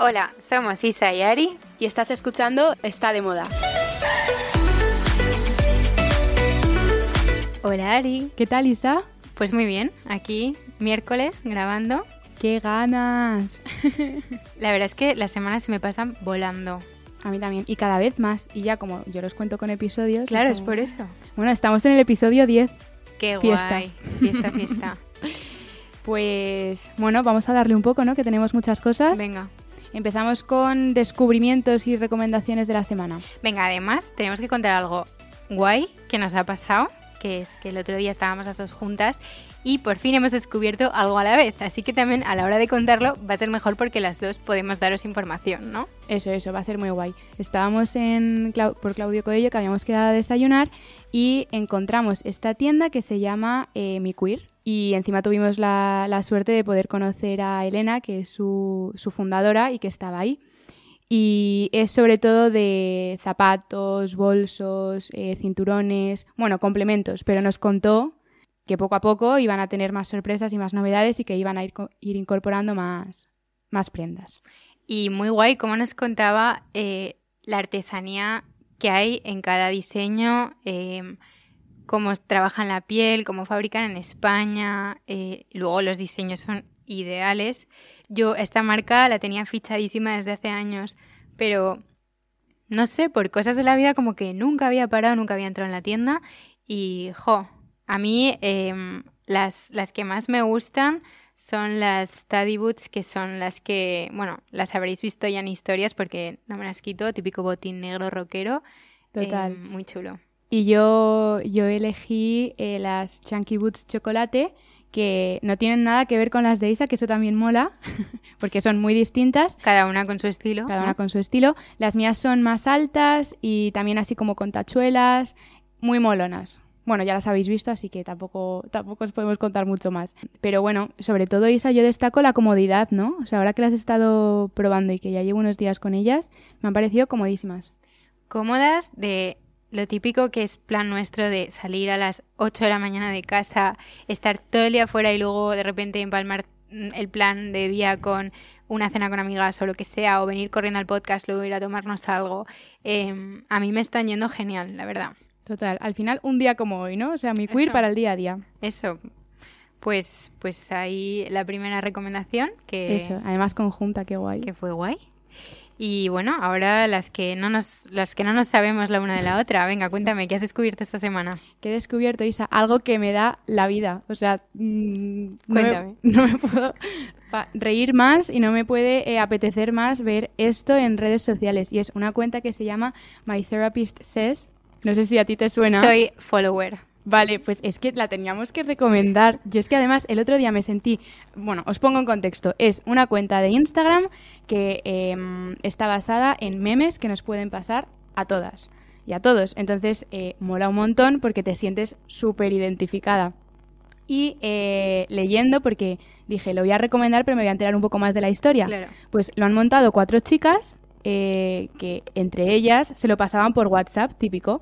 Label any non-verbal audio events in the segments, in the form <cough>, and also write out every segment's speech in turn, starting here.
Hola, somos Isa y Ari y estás escuchando Está de Moda. Hola Ari. ¿Qué tal Isa? Pues muy bien, aquí miércoles grabando. ¡Qué ganas! <laughs> La verdad es que las semanas se me pasan volando. A mí también, y cada vez más. Y ya como yo los cuento con episodios. Claro, es por eso. Bueno, estamos en el episodio 10. ¡Qué Fiesta. guay! Fiesta, fiesta. <laughs> Pues bueno, vamos a darle un poco, ¿no? Que tenemos muchas cosas. Venga. Empezamos con descubrimientos y recomendaciones de la semana. Venga, además tenemos que contar algo guay que nos ha pasado, que es que el otro día estábamos las dos juntas y por fin hemos descubierto algo a la vez. Así que también a la hora de contarlo va a ser mejor porque las dos podemos daros información, ¿no? Eso, eso, va a ser muy guay. Estábamos en, Clau- por Claudio Coello, que habíamos quedado a desayunar, y encontramos esta tienda que se llama eh, Mi Queer. Y encima tuvimos la, la suerte de poder conocer a Elena, que es su, su fundadora y que estaba ahí. Y es sobre todo de zapatos, bolsos, eh, cinturones, bueno, complementos, pero nos contó que poco a poco iban a tener más sorpresas y más novedades y que iban a ir, ir incorporando más, más prendas. Y muy guay cómo nos contaba eh, la artesanía que hay en cada diseño, eh, cómo trabajan la piel, cómo fabrican en España. eh, luego los diseños son ideales. Yo esta marca la tenía fichadísima desde hace años, pero no sé, por cosas de la vida como que nunca había parado, nunca había entrado en la tienda y, jo, a mí em, las, las que más me gustan son las study boots, que son las que, bueno, las habréis visto ya en historias porque no me las quito, típico botín negro rockero. Total. em, muy chulo. Y yo, yo elegí eh, las Chunky Boots chocolate, que no tienen nada que ver con las de Isa, que eso también mola, <laughs> porque son muy distintas, Cada una con su estilo. cada ¿no? una con su estilo. Las mías son más altas y también así como con tachuelas, muy molonas. Bueno, ya las habéis visto, así que tampoco, tampoco os podemos contar mucho más. Pero bueno, sobre todo Isa, yo destaco la comodidad, ¿no? O sea, ahora que las he estado probando y que ya llevo unos días con ellas, me han parecido comodísimas. cómodas de lo típico que es plan nuestro de salir a las 8 de la mañana de casa, estar todo el día fuera y luego de repente empalmar mm, el plan de día con una cena con amigas o lo que sea, o venir corriendo al podcast, luego ir a tomarnos algo. Em, a mí me están yendo genial, la verdad. Total, al final un día como hoy, ¿no? O sea, mi queer Eso. para el día a día. Eso, pues, pues ahí la primera recomendación que, Eso, además conjunta, qué guay. que fue guay. Y bueno, ahora las que no nos, las que no nos sabemos la una de la otra. Venga, cuéntame, ¿qué has descubierto esta semana? Que he descubierto, Isa, algo que me da la vida. O sea, mm, no, me, Cuéntame. <laughs> no me puedo reír más y no me puede eh, apetecer más ver esto en redes sociales. Y es una cuenta que se llama My Therapist Says. No sé si a ti te suena. Soy follower. Vale, pues es que la teníamos que recomendar. Yo es que además el otro día me sentí, bueno, os pongo en contexto, es una cuenta de Instagram que em, está basada en memes que nos pueden pasar a todas y a todos. Entonces, eh, mola un montón porque te sientes súper identificada. Y eh, leyendo, porque dije, lo voy a recomendar, pero me voy a enterar un poco más de la historia. Claro. Pues lo han montado cuatro chicas eh, que entre ellas se lo pasaban por WhatsApp, típico,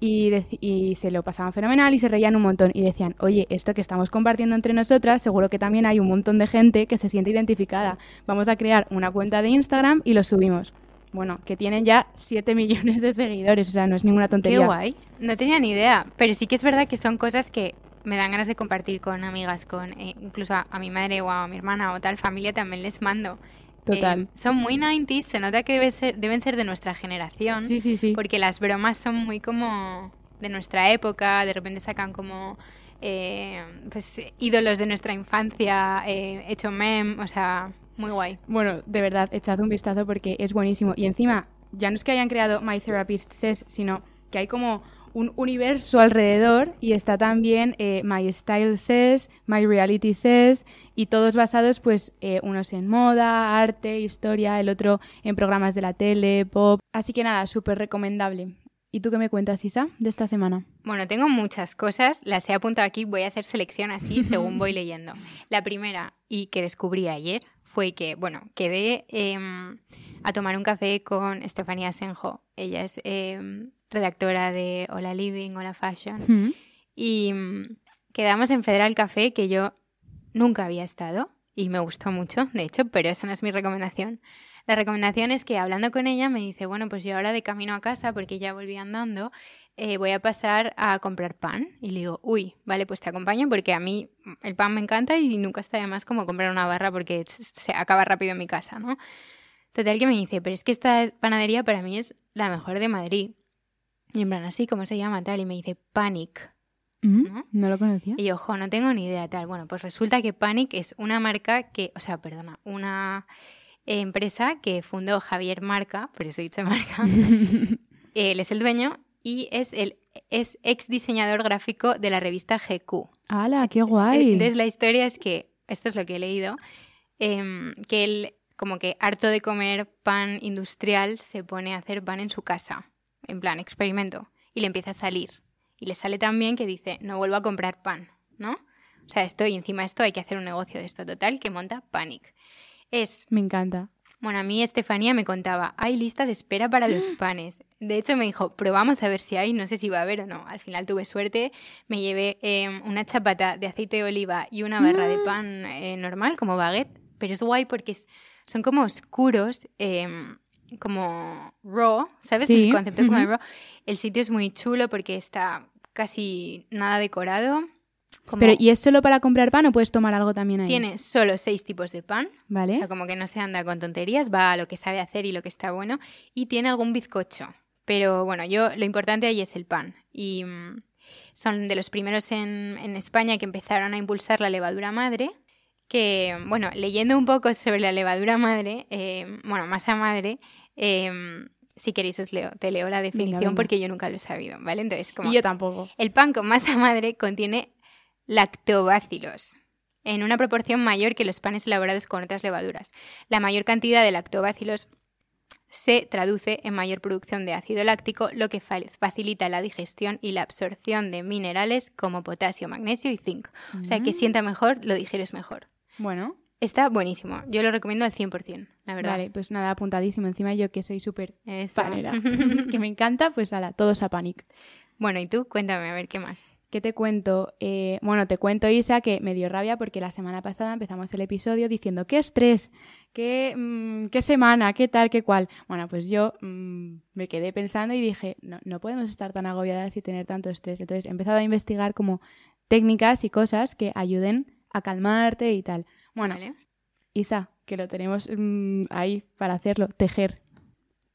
y, se lo pasaban fenomenal y se reían un montón y decían, oye, esto que estamos compartiendo entre nosotras, seguro que también hay un montón de gente que se siente identificada. Vamos a crear una cuenta de Instagram y lo subimos. Bueno, que tienen ya 7 <laughs> millones de seguidores, o sea, no es ninguna Qué tontería. guay. No tenía ni idea, pero sí que es verdad que son cosas que me dan ganas de compartir con amigas, con eh, incluso a, a mi madre o a mi hermana o tal familia también les mando. Total. Eh, son muy 90s, se nota que debe ser, deben ser de nuestra generación, Sí, sí, sí. porque las bromas son muy como de nuestra época, de repente sacan como eh, pues ídolos de nuestra infancia, eh, hecho mem, o sea, muy guay. Bueno, de verdad, echad un vistazo porque es buenísimo. Y encima, ya no es que hayan creado My Therapist Says, sino que hay como un universo alrededor y está también eh, My Style Says, My Reality Says y todos basados pues eh, unos en moda, arte, historia, el otro en programas de la tele, pop. Así que nada, súper recomendable. ¿Y tú qué me cuentas, Isa, de esta semana? Bueno, tengo muchas cosas, las he apuntado aquí, voy a hacer selección así <laughs> según voy leyendo. La primera, y que descubrí ayer, fue que, bueno, quedé em, a tomar un café con Estefanía Senjo. Ella es em, redactora de Hola Living, Hola Fashion. Y mm, quedamos en Federal Café, que yo nunca había estado y me gustó mucho, de hecho, pero esa no es mi recomendación. La recomendación es que hablando con ella me dice, bueno, pues yo ahora de camino a casa, porque ya volví andando, eh, voy a pasar a comprar pan. Y le digo, uy, vale, pues te acompaño porque a mí el pan me encanta y nunca está de más como comprar una barra porque se acaba rápido en mi casa, ¿no? Total que me dice, pero es que esta panadería para mí es la mejor de Madrid. Y en plan, así, ¿cómo se llama tal? Y me dice, Panic. Mm, ¿No? lo conocía. Y ojo, no tengo ni idea tal. Bueno, pues resulta que Panic es una marca que, o sea, perdona, una empresa que fundó Javier Marca, por eso dice marca. <laughs> Él es el dueño y es el es ex diseñador gráfico de la revista GQ. ¡Hala, qué guay! Entonces la historia es que, esto es lo que he leído, em, que él, como que harto de comer pan industrial, se pone a hacer pan en su casa, en plan experimento, y le empieza a salir. Y le sale tan bien que dice, no vuelvo a comprar pan, ¿no? O sea, esto y encima esto hay que hacer un negocio de esto total que monta Panic. Es... Me encanta. Bueno, a mí Estefanía me contaba, hay lista de espera para los <gasps> panes. De hecho, me dijo, probamos a ver si hay, no sé si va a haber o no. Al final tuve suerte, me llevé em, una chapata de aceite de oliva y una barra de <gasps> pan eh, normal, como baguette, pero es guay porque son como oscuros, em, como raw, ¿sabes? El concepto como raw. El sitio es muy chulo porque está casi nada decorado. Pero, ¿y es solo para comprar pan o puedes tomar algo también ahí? Tiene solo seis tipos de pan. Vale. O sea, como que no se anda con tonterías, va a lo que sabe hacer y lo que está bueno. Y tiene algún bizcocho. Pero bueno, yo lo importante ahí es el pan. Y mm, son de los primeros en, España que empezaron a impulsar la levadura madre. Que, bueno, leyendo un poco sobre la levadura madre, eh, bueno, masa madre, eh, si queréis os leo, te leo la definición porque yo nunca lo he sabido, ¿vale? Entonces, como y yo tampoco. El pan con masa madre contiene lactobácilos en una proporción mayor que los panes elaborados con otras levaduras. La mayor cantidad de lactobácilos se traduce en mayor producción de ácido láctico, lo que facilita la digestión y la absorción de minerales como potasio, magnesio y zinc. O sea, que mm. sienta mejor, lo digieres mejor. Bueno. Está buenísimo. Yo lo recomiendo al 100%, la verdad. Vale, pues nada, apuntadísimo. Encima yo que soy súper panera, <laughs> que me encanta, pues ala, todos a Panic. Bueno, y tú, cuéntame, a ver qué más. ¿Qué te cuento? Eh, bueno, te cuento, Isa, que me dio rabia porque la semana pasada empezamos el episodio diciendo qué estrés, qué, mm, qué semana, qué tal, qué cual. Bueno, pues yo mm, me quedé pensando y dije, no, no podemos estar tan agobiadas y tener tanto estrés. Entonces he empezado a investigar como técnicas y cosas que ayuden a calmarte y tal. Bueno, Isa, que lo tenemos mm, ahí para hacerlo, tejer.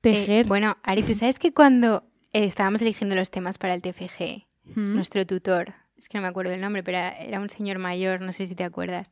Eh, tejer. bueno, Ari, tú sabes que cuando estábamos eligiendo los temas para el TFG, nuestro tutor, es que no me acuerdo el nombre, pero era un señor mayor, no sé si te acuerdas.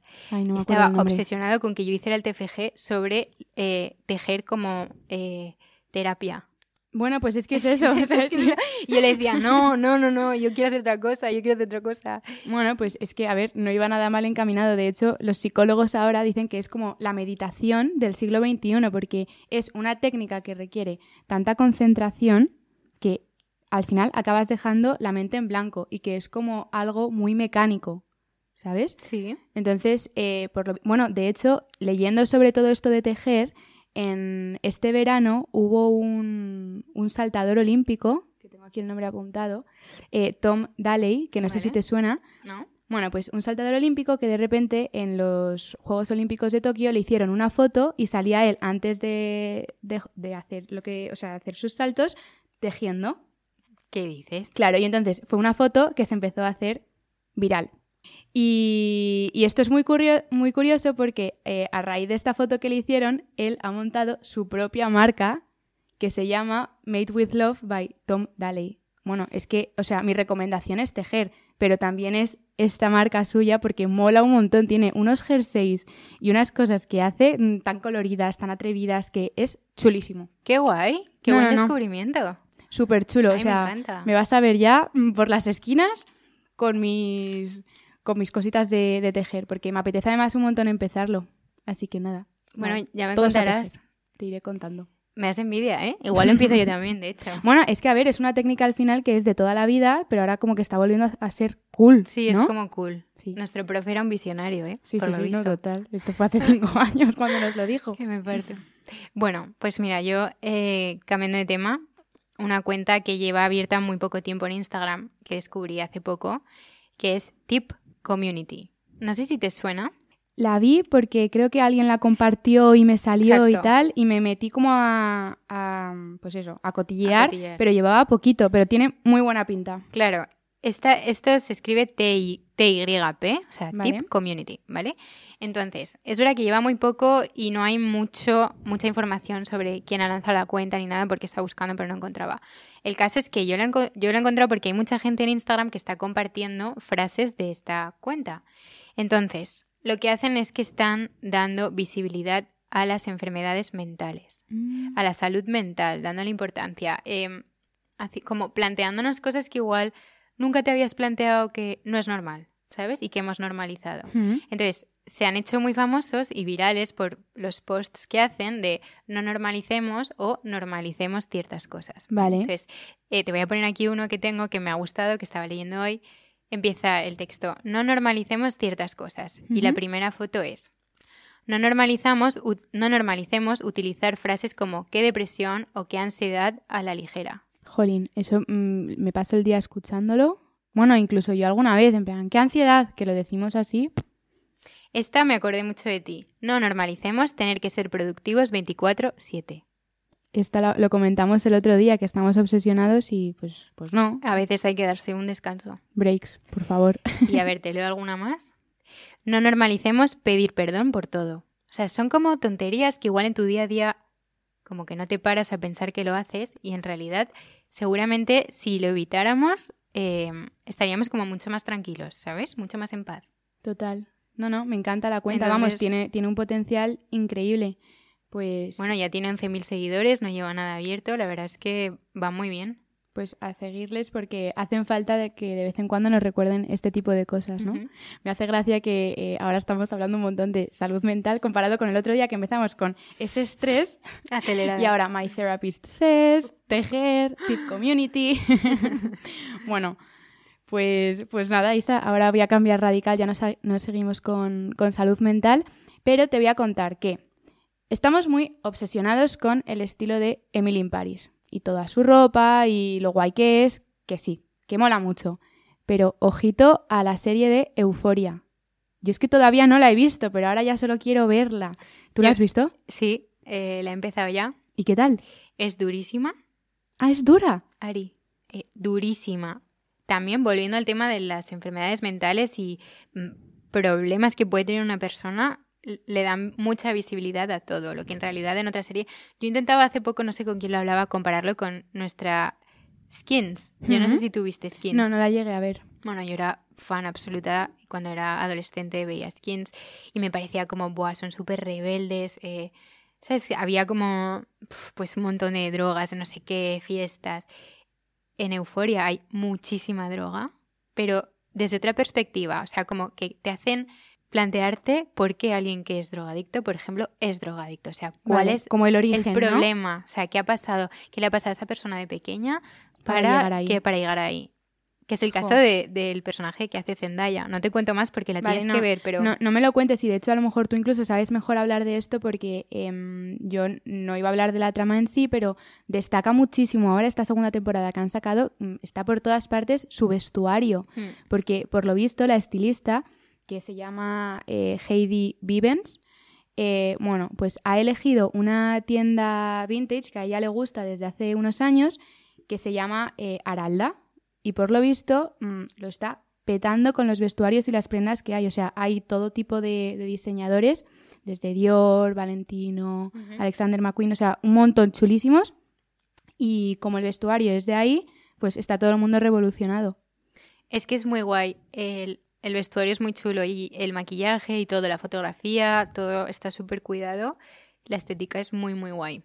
Estaba obsesionado con que yo hiciera el TFG sobre eh, tejer como eh, terapia. Bueno, pues es que <laughs> es eso. <laughs> y él decía, no, no, no, no, yo quiero hacer otra cosa, yo quiero hacer otra cosa. Bueno, pues es que, a ver, no iba nada mal encaminado. De hecho, los psicólogos ahora dicen que es como la meditación del siglo XXI, porque es una técnica que requiere tanta concentración que al final acabas dejando la mente en blanco y que es como algo muy mecánico, ¿sabes? Sí. Entonces, eh, por bueno, de hecho, leyendo sobre todo esto de tejer, en este verano hubo un, saltador olímpico, que tengo aquí el nombre apuntado, eh, Tom Daley, que no sé si te suena. No. Bueno, pues un saltador olímpico que de repente en los Juegos Olímpicos de Tokio le hicieron una foto y salía él antes de, de hacer lo que, o sea, hacer sus saltos tejiendo. ¿Qué dices? Claro, y entonces fue una foto que se empezó a hacer viral. Y, esto es muy, muy curioso porque eh, a raíz de esta foto que le hicieron, él ha montado su propia marca que se llama Made with Love by Tom Daley. Bueno, es que, o sea, mi recomendación es tejer, pero también es esta marca suya porque mola un montón. Tiene unos jerseys y unas cosas que hace mm, tan coloridas, tan atrevidas, que es chulísimo. ¡Qué guay! ¡Qué buen descubrimiento! Súper chulo. o sea, me, vas a ver ya mm, por las esquinas con mis, con mis cositas de, tejer, porque me apetece además un montón empezarlo. Así que nada. Bueno, ya me contarás. Te iré contando. Me das envidia, ¿eh? Igual lo empiezo yo también, de hecho. Bueno, es que a ver, es una técnica al final que es de toda la vida, pero ahora como que está volviendo a ser cool. Sí, es como cool. Nuestro profe era un visionario, ¿eh? Sí, sí, sí, no, total. Esto fue hace cinco <laughs> años cuando nos lo dijo. Que me parto. Bueno, pues mira, yo eh, cambiando de tema, una cuenta que lleva abierta muy poco tiempo en Instagram, que descubrí hace poco, que es Tip Community. No sé si te suena. La vi porque creo que alguien la compartió y me salió y tal, y me metí como a, a, pues eso, a cotillear, A cotillear. pero llevaba poquito, pero tiene muy buena pinta. Claro, esta, esto se escribe TY, TYP, o sea, Vale. Tip Community, ¿vale? Entonces, es verdad que lleva muy poco y no hay mucho, mucha información sobre quién ha lanzado la cuenta ni nada porque está buscando pero no encontraba. El caso es que yo lo, enco- yo lo he encontrado porque hay mucha gente en Instagram que está compartiendo frases de esta cuenta. Entonces, lo que hacen es que están dando visibilidad a las enfermedades mentales a la salud mental, dándole importancia, eh, así como planteándonos cosas que igual nunca te habías planteado que no es normal, ¿sabes? Y que hemos normalizado. Mm. Entonces, se han hecho muy famosos y virales por los posts que hacen de no normalicemos o normalicemos ciertas cosas. Vale. Entonces, eh, te voy a poner aquí uno que tengo que me ha gustado, que estaba leyendo hoy. Empieza el texto, no normalicemos ciertas cosas. Y la primera foto es, no, normalizamos, no normalicemos utilizar frases como qué depresión o qué ansiedad a la ligera. Jolín, eso mm, me paso el día escuchándolo. Bueno, incluso yo alguna vez, en plan, qué ansiedad, que lo decimos así. Esta me acordé mucho de ti. No normalicemos tener que ser productivos 24/7. Esta la- lo comentamos el otro día, que estamos obsesionados y pues, pues no. A veces hay que darse un descanso. Breaks, por favor. <laughs> Y a ver, ¿te leo alguna más? No normalicemos pedir perdón por todo. O sea, son como tonterías que igual en tu día a día como que no te paras a pensar que lo haces y en realidad seguramente si lo evitáramos eh, estaríamos como mucho más tranquilos, ¿sabes? Mucho más en paz. Total. No, no, me encanta la cuenta. Entonces- Vamos, tiene, tiene un potencial increíble. Pues, Bueno, ya tiene 11.000 seguidores, no lleva nada abierto, la verdad es que va muy bien. Pues a seguirles porque hacen falta de que de vez en cuando nos recuerden este tipo de cosas, ¿no? Me hace gracia que eh, ahora estamos hablando un montón de salud mental comparado con el otro día que empezamos con ese estrés y ahora My Therapist Says, tejer, Tip Community. <laughs> bueno, pues, pues nada, Isa, ahora voy a cambiar radical, ya no, no seguimos con, con salud mental, pero te voy a contar que estamos muy obsesionados con el estilo de Emily in Paris y toda su ropa y lo guay que es, que sí, que mola mucho. Pero ojito a la serie de Euforia. Yo es que todavía no la he visto, pero ahora ya solo quiero verla. ¿Tú la has visto? Sí, eh, la he empezado ya. ¿Y qué tal? Es durísima. Ah, es dura. Ari, eh, durísima. También volviendo al tema de las enfermedades mentales y mm, problemas que puede tener una persona, le dan mucha visibilidad a todo, lo que en realidad en otra serie... Yo intentaba hace poco, no sé con quién lo hablaba, compararlo con nuestra Skins. Yo no sé si tú viste Skins. No, no la llegué a ver. Bueno, yo era fan absoluta cuando era adolescente veía skins y me parecía como, buah, son súper rebeldes. eh, ¿Sabes? Había como, pues un montón de drogas, no sé qué, fiestas. En Euforia hay muchísima droga, pero desde otra perspectiva. O sea, como que te hacen plantearte por qué alguien que es drogadicto, por ejemplo, es drogadicto. O sea, cuál Vale, es como el origen, el ¿no? problema. O sea, ¿qué ha pasado? ¿Qué le ha pasado a esa persona de pequeña Para para, llegar ahí. que para llegar ahí? Que es el caso de- del personaje que hace Zendaya. No te cuento más porque la Vale, tienes no, que ver, pero No, no me lo cuentes y de hecho a lo mejor tú incluso sabes mejor hablar de esto porque em, yo no iba a hablar de la trama en sí, pero destaca muchísimo ahora esta segunda temporada que han sacado, mm, está por todas partes su vestuario, Mm, porque por lo visto la estilista, que se llama eh, Heidi Vivens, eh, bueno, pues ha elegido una tienda vintage que a ella le gusta desde hace unos años, que se llama eh, Aralda, y por lo visto mm, lo está petando con los vestuarios y las prendas que hay. O sea, hay todo tipo de, de diseñadores, desde Dior, Valentino. Alexander McQueen, o sea, un montón chulísimos. Y como el vestuario es de ahí, pues está todo el mundo revolucionado. es que es muy guay. El, el vestuario es muy chulo y el maquillaje y todo, la fotografía, todo está súper cuidado. La estética es muy, muy guay.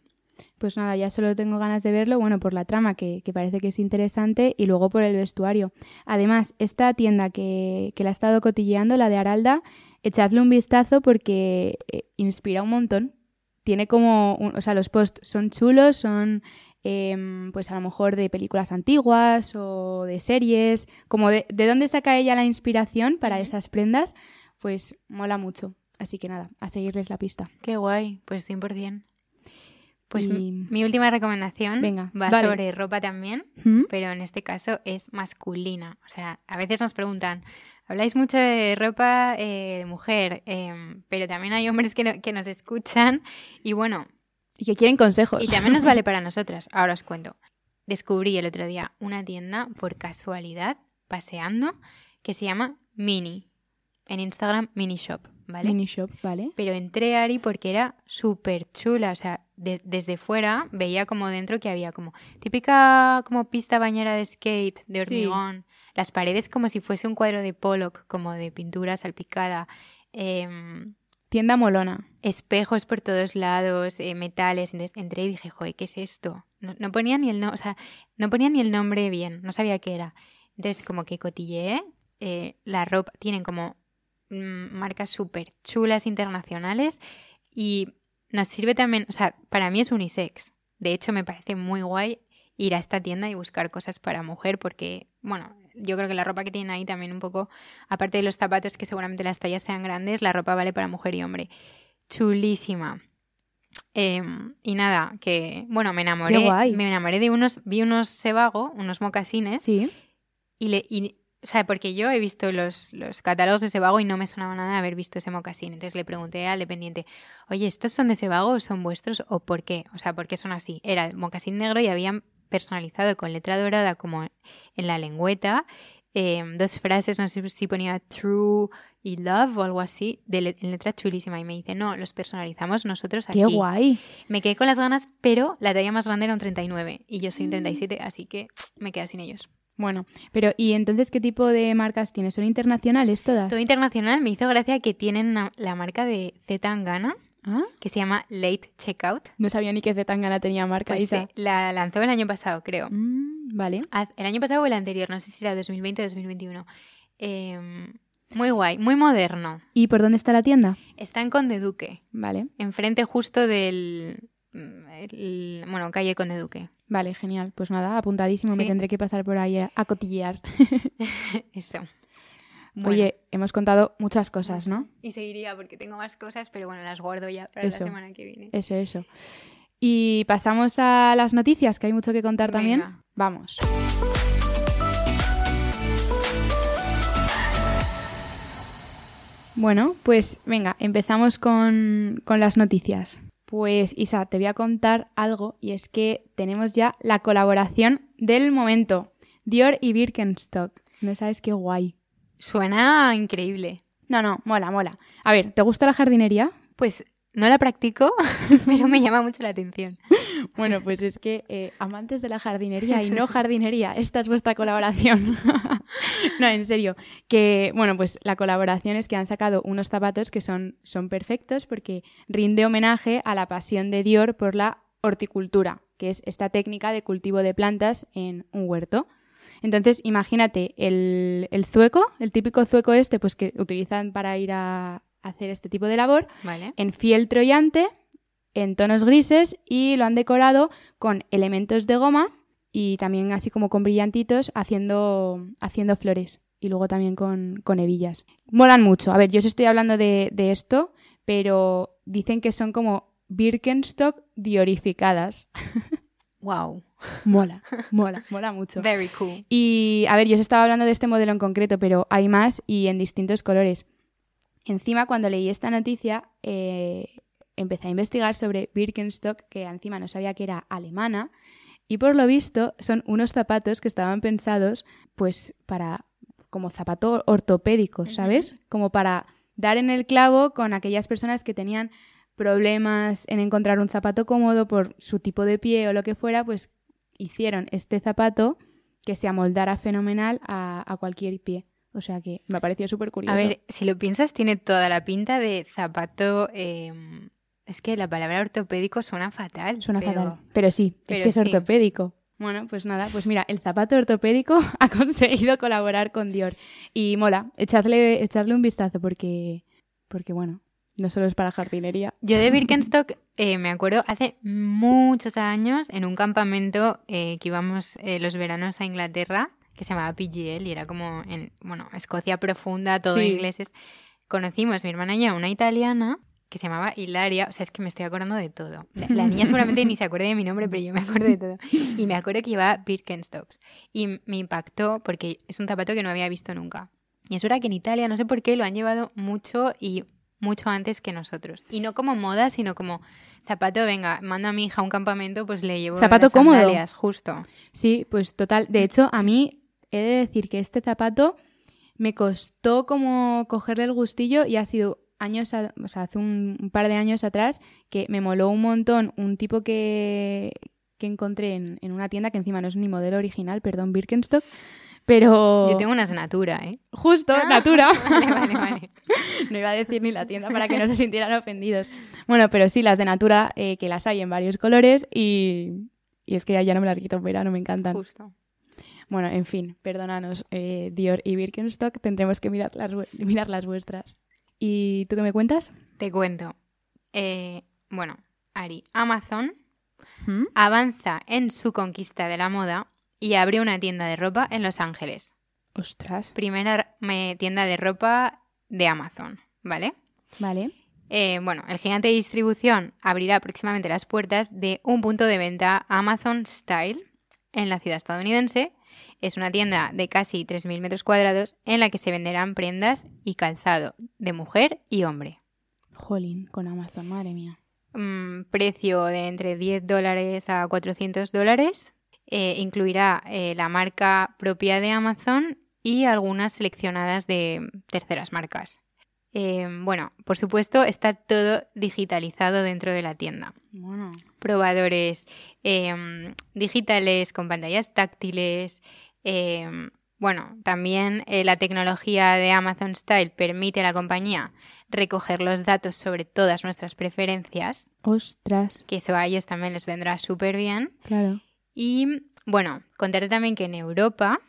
Pues nada, ya solo tengo ganas de verlo, bueno, por la trama, que, parece que es interesante, y luego por el vestuario. Además, esta tienda que, que la he estado cotilleando, la de Aralda, echadle un vistazo porque eh, inspira un montón. Tiene como, un- o sea, los posts son chulos, son em, pues a lo mejor de películas antiguas o de series, como de, de dónde saca ella la inspiración para esas prendas, pues mola mucho. Así que nada, a seguirles la pista. Qué guay, pues 100%. Pues Y- mi, mi última recomendación Venga, va dale. sobre ropa también. ¿Mm? pero en este caso es masculina. O sea, a veces nos preguntan, habláis mucho de ropa eh, de mujer, em, pero también hay hombres que, no- que nos escuchan y bueno, Y que quieren consejos. y también nos vale para nosotras. Ahora os cuento. Descubrí el otro día una tienda por casualidad, paseando, que se llama Mini. En Instagram, Mini Shop, ¿vale? Mini shop, ¿vale? Pero entré, Ari, porque era súper chula. O sea, de- desde fuera veía como dentro que había como típica como pista bañera de skate, de Sí. hormigón. Las paredes como si fuese un cuadro de Pollock, como de pintura salpicada. em, Tienda molona. espejos por todos lados, eh, metales. Entonces entré y dije, joder, ¿qué es esto? No, no ponía ni el no, o sea, no ponía ni el nombre bien, no sabía qué era. Entonces como que cotilleé, eh, la ropa, tienen como mm, marcas súper chulas internacionales y nos sirve también, o sea, para mí es unisex. De hecho, me parece muy guay ir a esta tienda y buscar cosas para mujer porque, bueno, yo creo que la ropa que tienen ahí también un poco, aparte de los zapatos que seguramente las tallas sean grandes, la ropa vale para mujer y hombre. Chulísima. Em, y nada, que, bueno, me enamoré, guay. me enamoré de unos, vi unos Sebago, unos mocasines, Sí. y le, y- o sea, porque yo he visto los, los catálogos de Sebago y no me sonaba nada haber visto ese mocasín. Entonces le pregunté al dependiente, oye, ¿estos son de Sebago o son vuestros o por qué? O sea, ¿por qué son así? Era mocasín negro y habían personalizado con letra dorada como en la lengüeta eh, dos frases, no sé si ponía true y love o algo así, de le- en letra chulísima. Y me dice, no, los personalizamos nosotros aquí. Qué guay. Me quedé con las ganas, pero la talla más grande era un 39 y yo soy Mm. un 37, así que me quedé sin ellos. Bueno, pero ¿y entonces qué tipo de marcas tienes? ¿Son internacionales todas? Todo internacional me hizo gracia que tienen la marca de Z Tangana ¿Ah? que se llama Late Checkout. No sabía ni que Zetangana tenía marca, Pues, Isa. la lanzó el año pasado, creo. Mm, vale. Haz- El año pasado o el anterior, no sé si era 2020 o 2021. Eh, muy guay, muy moderno. ¿Y por dónde está la tienda? Está en Conde Duque, Vale, enfrente justo del... el- bueno, calle Conde Duque. vale, genial. Pues nada, apuntadísimo, me tendré que pasar por ahí a, a cotillear. <laughs> Eso. Bueno, Oye, hemos contado muchas cosas, ¿no? <laughs> Y seguiría porque tengo más cosas, pero bueno, las guardo ya para Eso. la semana que viene. Eso, eso. Y pasamos a las noticias, que hay mucho que contar también. Vamos. Bueno, pues venga, empezamos con, con las noticias. Pues Isa, te voy a contar algo y es que tenemos ya la colaboración del momento. Dior y Birkenstock. No sabes qué guay. Suena increíble. No, no, mola, mola. A ver, ¿te gusta la jardinería? Pues no la practico, <laughs> pero me llama mucho la atención. Bueno, pues es que eh, amantes de la jardinería y no <laughs> jardinería, esta es vuestra colaboración. <laughs> no, en serio, que bueno, pues la colaboración es que han sacado unos zapatos que son, son perfectos porque rinde homenaje a la pasión de Dior por la horticultura, que es esta técnica de cultivo de plantas en un huerto. Entonces, imagínate el, el zueco, el típico zueco este, pues que utilizan para ir a hacer este tipo de labor, ¿Vale? en fiel troyante, en tonos grises y lo han decorado con elementos de goma y también así como con brillantitos haciendo, haciendo flores y luego también con, con hebillas. Molan mucho. A ver, yo os estoy hablando de, de esto, pero dicen que son como Birkenstock diorificadas. <laughs> Wow. Mola, mola, mola mucho. Very cool. Y a ver, yo os estaba hablando de este modelo en concreto, pero hay más y en distintos colores. Encima, cuando leí esta noticia, eh, empecé a investigar sobre Birkenstock, que encima no sabía que era alemana, y por lo visto son unos zapatos que estaban pensados, pues, para como zapato ortopédico, ¿sabes? Como para dar en el clavo con aquellas personas que tenían problemas en encontrar un zapato cómodo por su tipo de pie o lo que fuera, pues hicieron este zapato que se amoldara fenomenal a, a cualquier pie. O sea que me ha parecido súper curioso. A ver, si lo piensas, tiene toda la pinta de zapato. eh, es que la palabra ortopédico suena fatal. Suena pero- fatal. Pero sí, es pero que es sí. ortopédico. Bueno, pues nada, pues mira, el zapato ortopédico <laughs> ha conseguido colaborar con Dior. Y mola, echadle, echadle un vistazo porque, porque bueno, no solo es para jardinería. Yo de Birkenstock eh, me acuerdo hace muchos años en un campamento eh, que íbamos eh, los veranos a Inglaterra, que se llamaba PGL y era como en, bueno, Escocia profunda, todo Sí. ingleses. Conocimos mi hermana y yo una italiana que se llamaba Hilaria, o sea, es que me estoy acordando de todo. La, niña seguramente ni se acuerde de mi nombre, pero yo me acuerdo de todo. Y me acuerdo que llevaba Birkenstocks. Y me impactó porque es un zapato que no había visto nunca. Y es verdad que en Italia, no sé por qué, lo han llevado mucho y mucho antes que nosotros. Y no como moda, sino como zapato, venga, mando a mi hija a un campamento, pues le llevo Zapato cómodo. sandalias, justo. Sí, pues total. De hecho, a mí he de decir que este zapato me costó como cogerle el gustillo y ha sido años, a- o sea, hace un, un par de años atrás que me moló un montón un tipo que, que encontré en, en una tienda que encima no es ni modelo original, perdón, Birkenstock, pero Yo tengo unas Natura, ¿eh? justo, Ah, Natura. <laughs> Vale, vale, vale. no iba a decir ni la tienda para que no se sintieran ofendidos. Bueno, pero sí, las de Natura, eh, que las hay en varios colores y, y es que ya, no me las quito en verano, me encantan. Justo. Bueno, en fin, perdónanos, eh, Dior y Birkenstock, tendremos que mirar las, mirar las vuestras. ¿Y tú qué me cuentas? Te cuento. Eh, bueno, Ari, Amazon ¿Mm? avanza en su conquista de la moda y abre una tienda de ropa en Los Ángeles. Ostras. Primera me- tienda de ropa de Amazon, ¿vale? Vale. Eh, bueno, el gigante de distribución abrirá próximamente las puertas de un punto de venta Amazon Style en la ciudad estadounidense. Es una tienda de casi 3.000 metros cuadrados en la que se venderán prendas y calzado de mujer y hombre. Jolín, con Amazon, madre mía. Mm, precio de entre 10 dólares a 400 dólares. Eh, incluirá eh, la marca propia de Amazon y algunas seleccionadas de terceras marcas. Eh, bueno, por supuesto, está todo digitalizado dentro de la tienda. Bueno. Probadores digitales con pantallas táctiles. bueno, también la tecnología de Amazon Style permite a la compañía recoger los datos sobre todas nuestras preferencias Ostras, que eso a ellos también les vendrá súper bien. claro. Y bueno, contarte también que en Europa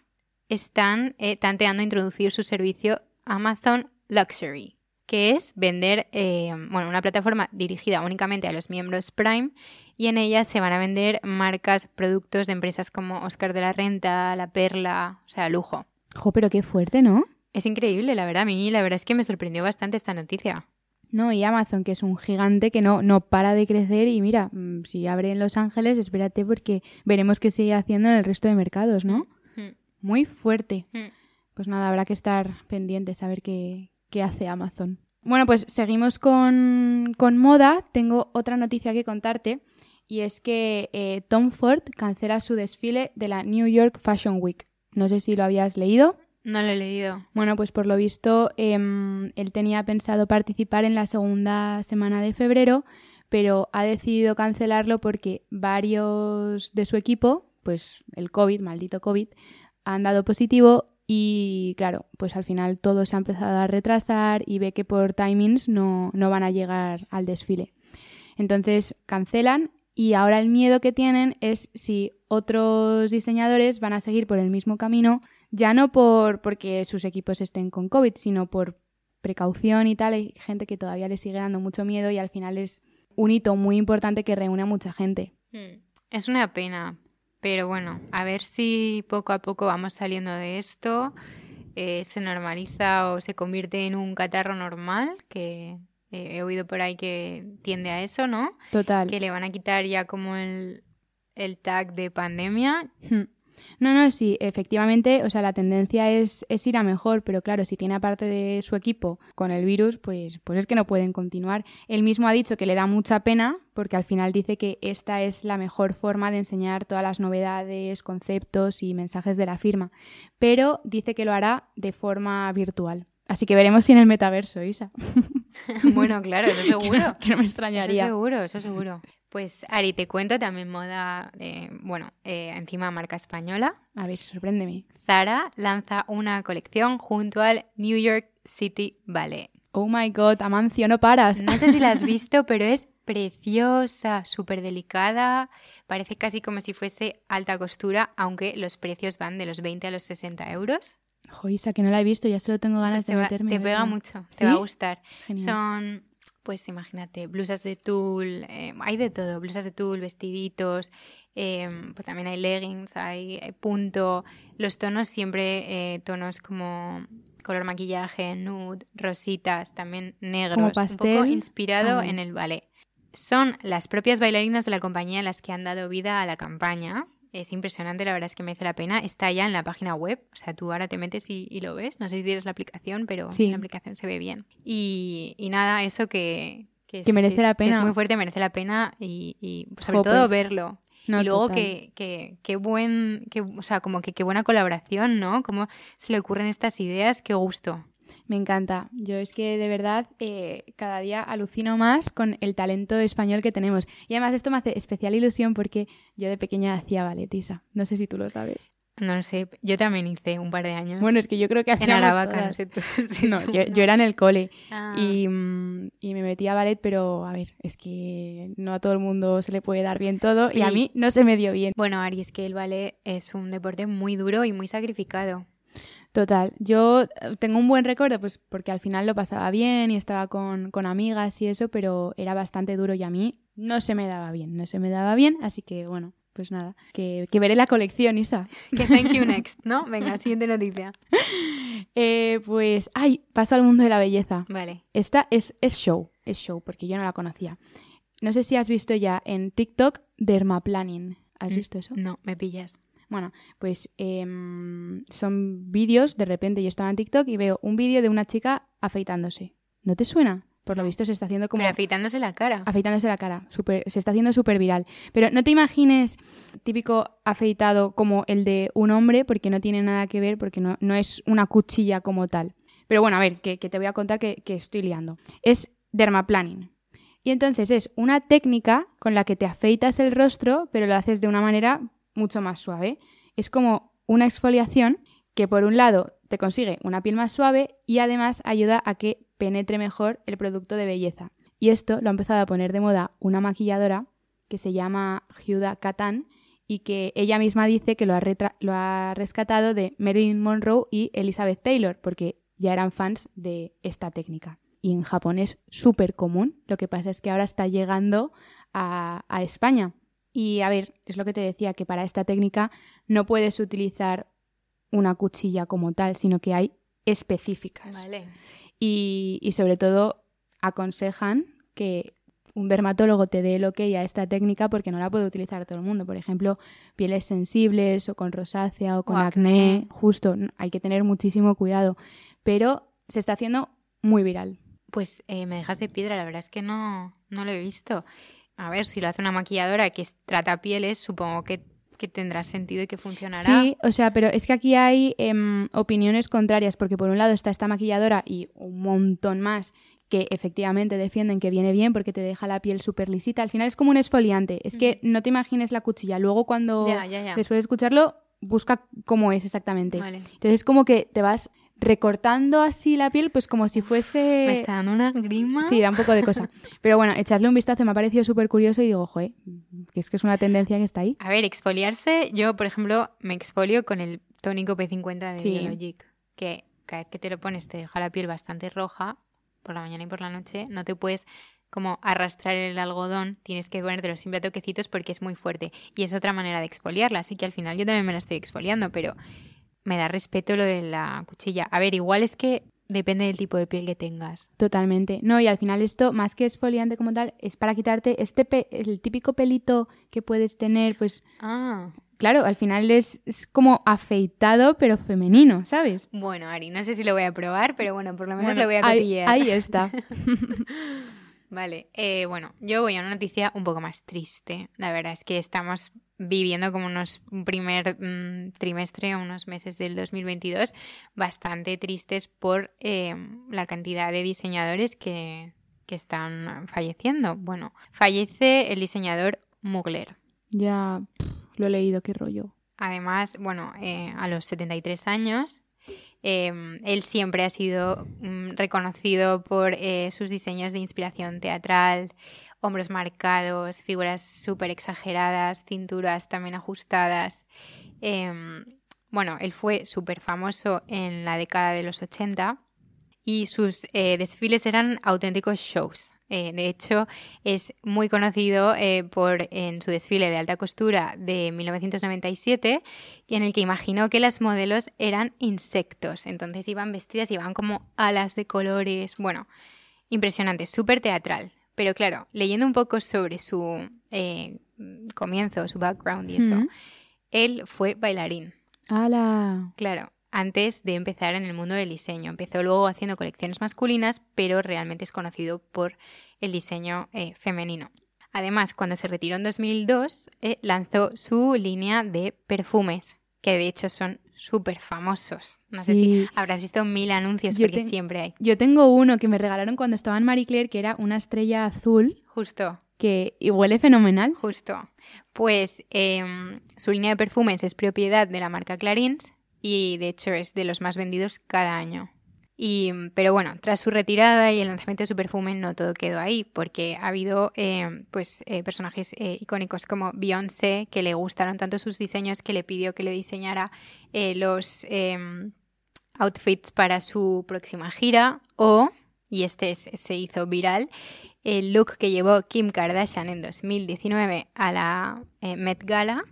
están eh, tanteando introducir su servicio Amazon Luxury, que es vender eh, bueno, una plataforma dirigida únicamente a los miembros Prime y en ella se van a vender marcas, productos de empresas como Oscar de la Renta, La Perla, o sea, lujo. Jo, pero qué fuerte, ¿no? Es increíble, la verdad. A mí la verdad es que me sorprendió bastante esta noticia. No, y Amazon, que es un gigante que no, no para de crecer y mira, mm, si abre en Los Ángeles, espérate porque veremos qué sigue haciendo en el resto de mercados, ¿no? Mm, Muy fuerte. mm. Pues nada, habrá que estar pendientes a ver qué, qué hace Amazon. Bueno, pues seguimos con, con moda. Tengo otra noticia que contarte y es que eh, Tom Ford cancela su desfile de la New York Fashion Week. No sé si lo habías leído. No lo he leído. Bueno, pues por lo visto em, él tenía pensado participar en la segunda semana de febrero, pero ha decidido cancelarlo porque varios de su equipo, pues el COVID, maldito COVID, han dado positivo y claro, pues al final todo se ha empezado a retrasar y ve que por timings no, no van a llegar al desfile. Entonces cancelan y ahora el miedo que tienen es si otros diseñadores van a seguir por el mismo camino, ya no por porque sus equipos estén con COVID, sino por precaución y tal. Hay gente que todavía le sigue dando mucho miedo y al final es un hito muy importante que reúne a mucha gente. Mm, Es una pena, pero bueno, a ver si poco a poco vamos saliendo de esto, eh, se normaliza o se convierte en un catarro normal, que eh, he oído por ahí que tiende a eso, ¿no? Total. Que le van a quitar ya como el, el tag de pandemia. Hmm. No, no, sí, efectivamente, o sea, la tendencia es, es ir a mejor, pero claro, si tiene aparte de su equipo con el virus, pues, pues es que no pueden continuar. Él mismo ha dicho que le da mucha pena, porque al final dice que esta es la mejor forma de enseñar todas las novedades, conceptos y mensajes de la firma, pero dice que lo hará de forma virtual. Así que veremos si en el metaverso, Isa. <laughs> bueno, claro, eso <laughs> seguro. que no me Eso extrañaría. seguro, eso seguro. Pues Ari, te cuento también moda, eh, bueno, eh, encima marca española. A ver, sorpréndeme. Zara lanza una colección junto al New York City Ballet. Oh my god, Amancio, no paras. No sé si la has <laughs> visto, pero es preciosa, súper delicada. Parece casi como si fuese alta costura, aunque los precios van de los 20 a los 60 euros. Jo, Isa, que no la he visto, ya solo tengo ganas de meterme. te pega mucho, ¿Sí? te va a gustar. Genial. Son, pues imagínate, blusas de tul, eh, hay de todo, blusas de tul, vestiditos, eh, pues también hay leggings, hay, punto. Los tonos siempre, eh, tonos como color maquillaje, nude, rositas, también negros, un pastel. poco inspirado Ah, en el ballet. Son las propias bailarinas de la compañía las que han dado vida a la campaña es impresionante, la verdad es que merece la pena. Está ya en la página web, o sea, tú ahora te metes y, lo ves. No sé si tienes la aplicación, pero sí. la aplicación se ve bien. Y, nada, eso que... Que, merece la pena. es muy fuerte, merece la pena y, sobre todo verlo. y luego que, que, buen, que, o sea, como que qué buena colaboración, ¿no? Cómo se le ocurren estas ideas, qué gusto. Me encanta. Yo es que de verdad eh, cada día alucino más con el talento español que tenemos. Y además esto me hace especial ilusión porque yo de pequeña hacía balletisa. No sé si tú lo sabes. No sé, yo también hice un par de años. Bueno, es que yo creo que hacía En Aravaca, no sé tú. <laughs> no, yo, era en el cole ah. y, mm, y, me metí a ballet, pero a ver, es que no a todo el mundo se le puede dar bien todo y a mí no se me dio bien. Bueno, Ari, es que el ballet es un deporte muy duro y muy sacrificado. Total, yo eh, tengo un buen recuerdo, pues porque al final lo pasaba bien y estaba con, con, amigas y eso, pero era bastante duro y a mí no se me daba bien, no se me daba bien, así que bueno, pues nada, que, que veré la colección, Isa. <laughs> Que thank you next, ¿no? Venga, siguiente noticia. <laughs> eh, pues, ay, paso al mundo de la belleza. Vale. Esta es, es show, es show, porque yo no la conocía. No sé si has visto ya en TikTok Dermaplaning. ¿Has mm, visto eso? No, me pillas. Bueno, pues em, son vídeos, de repente yo estaba en TikTok y veo un vídeo de una chica afeitándose. ¿No te suena? Por lo visto se está haciendo como... Pero afeitándose la cara. Afeitándose la cara, se está haciendo súper viral. Pero no te imagines típico afeitado como el de un hombre, porque no tiene nada que ver, porque no, no es una cuchilla como tal. Pero bueno, a ver, que, te voy a contar que, que estoy liando. Es dermaplaning. Y entonces es una técnica con la que te afeitas el rostro, pero lo haces de una manera mucho más suave. Es como una exfoliación que por un lado te consigue una piel más suave y además ayuda a que penetre mejor el producto de belleza. Y esto lo ha empezado a poner de moda una maquilladora que se llama Huda Katan y que ella misma dice que lo ha, lo ha rescatado de Marilyn Monroe y Elizabeth Taylor, porque ya eran fans de esta técnica. Y en Japón es súper común, lo que pasa es que ahora está llegando a, a España. Y a ver, es lo que te decía, que para esta técnica no puedes utilizar una cuchilla como tal, sino que hay específicas. Vale. Y, y sobre todo aconsejan que un dermatólogo te dé el ok a esta técnica porque no la puede utilizar todo el mundo. Por ejemplo, pieles sensibles o con rosácea o con acné, justo, hay que tener muchísimo cuidado. Pero se está haciendo muy viral. Pues eh, me dejas de piedra, la verdad es que no, no lo he visto. A ver, si lo hace una maquilladora que trata pieles, supongo que, tendrá sentido y que funcionará. Sí, o sea, pero es que aquí hay em, opiniones contrarias, porque por un lado está esta maquilladora y un montón más que efectivamente defienden que viene bien porque te deja la piel súper lisita. Al final es como un esfoliante. Es que no te imagines la cuchilla. Luego cuando, después de escucharlo, busca cómo es exactamente. Entonces es como que te vas recortando así la piel, pues como si fuese... Me está dando una grima. Sí, da un poco de cosa. <laughs> Pero bueno, echarle un vistazo me ha parecido súper curioso y digo, joder, que es que es una tendencia que está ahí. A ver, exfoliarse, yo por ejemplo me exfolio con el tónico P50 de sí. que cada vez que te lo pones te deja la piel bastante roja por la mañana y por la noche, no te puedes como arrastrar el algodón, tienes que ponértelo siempre a toquecitos porque es muy fuerte. Y es otra manera de exfoliarla, así que al final yo también me la estoy exfoliando, pero me da respeto lo de la cuchilla. A ver, igual es que depende del tipo de piel que tengas. Totalmente. No, y al final esto, más que esfoliante como tal, es para quitarte este el típico pelito que puedes tener, pues... Ah. Claro, al final es, como afeitado, pero femenino, ¿sabes? Bueno, Ari, no sé si lo voy a probar, pero bueno, por lo menos lo voy a cotillear. Ahí, está. <laughs> <laughs> vale, eh, bueno, yo voy a una noticia un poco más triste. La verdad es que estamos viviendo como unos un primer mm, trimestre, unos meses del 2022 bastante tristes por eh, la cantidad de diseñadores que, que están falleciendo. Bueno, fallece el diseñador Mugler. Ya lo he leído, qué rollo. Además, bueno, eh, a los 73 años, em, él siempre ha sido mm, reconocido por eh, sus diseños de inspiración teatral, hombros marcados, figuras súper exageradas, cinturas también ajustadas. Em, bueno, él fue súper famoso en la década de los 80 y sus eh, desfiles eran auténticos shows. Eh, de hecho, es muy conocido eh, por en su desfile de alta costura de 1997 y en el que imaginó que las modelos eran insectos. Entonces iban vestidas, iban como alas de colores. Bueno, impresionante, súper teatral. Pero claro, leyendo un poco sobre su eh, comienzo, su background y eso, él fue bailarín. ¡Hala! Claro, antes de empezar en el mundo del diseño. Empezó luego haciendo colecciones masculinas, pero realmente es conocido por el diseño eh, femenino. Además, cuando se retiró en 2002, eh, lanzó su línea de perfumes, que de hecho son súper famosos. No sé si habrás visto mil anuncios porque siempre hay. Yo tengo uno que me regalaron cuando estaba en Marie Claire, que era una estrella azul. Justo. Que huele fenomenal. Justo. Pues em, su línea de perfumes es propiedad de la marca Clarins y de hecho es de los más vendidos cada año. Y, pero bueno, tras su retirada y el lanzamiento de su perfume no todo quedó ahí, porque ha habido eh, pues, eh, personajes eh, icónicos como Beyoncé, que le gustaron tanto sus diseños que le pidió que le diseñara los em, outfits para su próxima gira, o, y este se hizo viral, el look que llevó Kim Kardashian en 2019 a la Met Gala,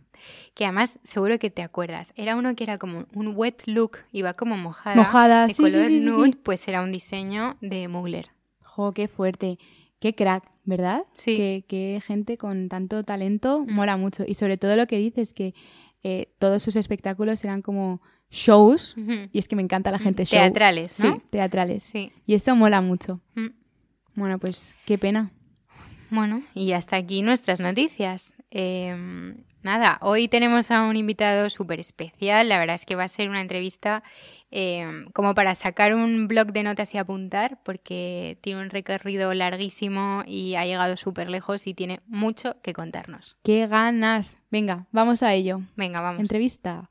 que además seguro que te acuerdas. Era uno que era como un wet look, iba como mojada. Mojada, de color nude, pues era un diseño de Mugler. Jo, qué fuerte. Qué crack, ¿verdad? Sí. Qué, gente con tanto talento mm. mola mucho. Y sobre todo lo que dices, que eh, todos sus espectáculos eran como shows. Y es que me encanta la gente show. Teatrales, ¿no? Sí, teatrales. Sí. Y eso mola mucho. Mm. Bueno, pues qué pena. Bueno, y hasta aquí nuestras noticias. Eh, nada, hoy tenemos a un invitado súper especial. La verdad es que va a ser una entrevista eh, como para sacar un blog de notas y apuntar, porque tiene un recorrido larguísimo y ha llegado súper lejos y tiene mucho que contarnos. ¡Qué ganas! Venga, vamos a ello. Venga, vamos. Entrevista.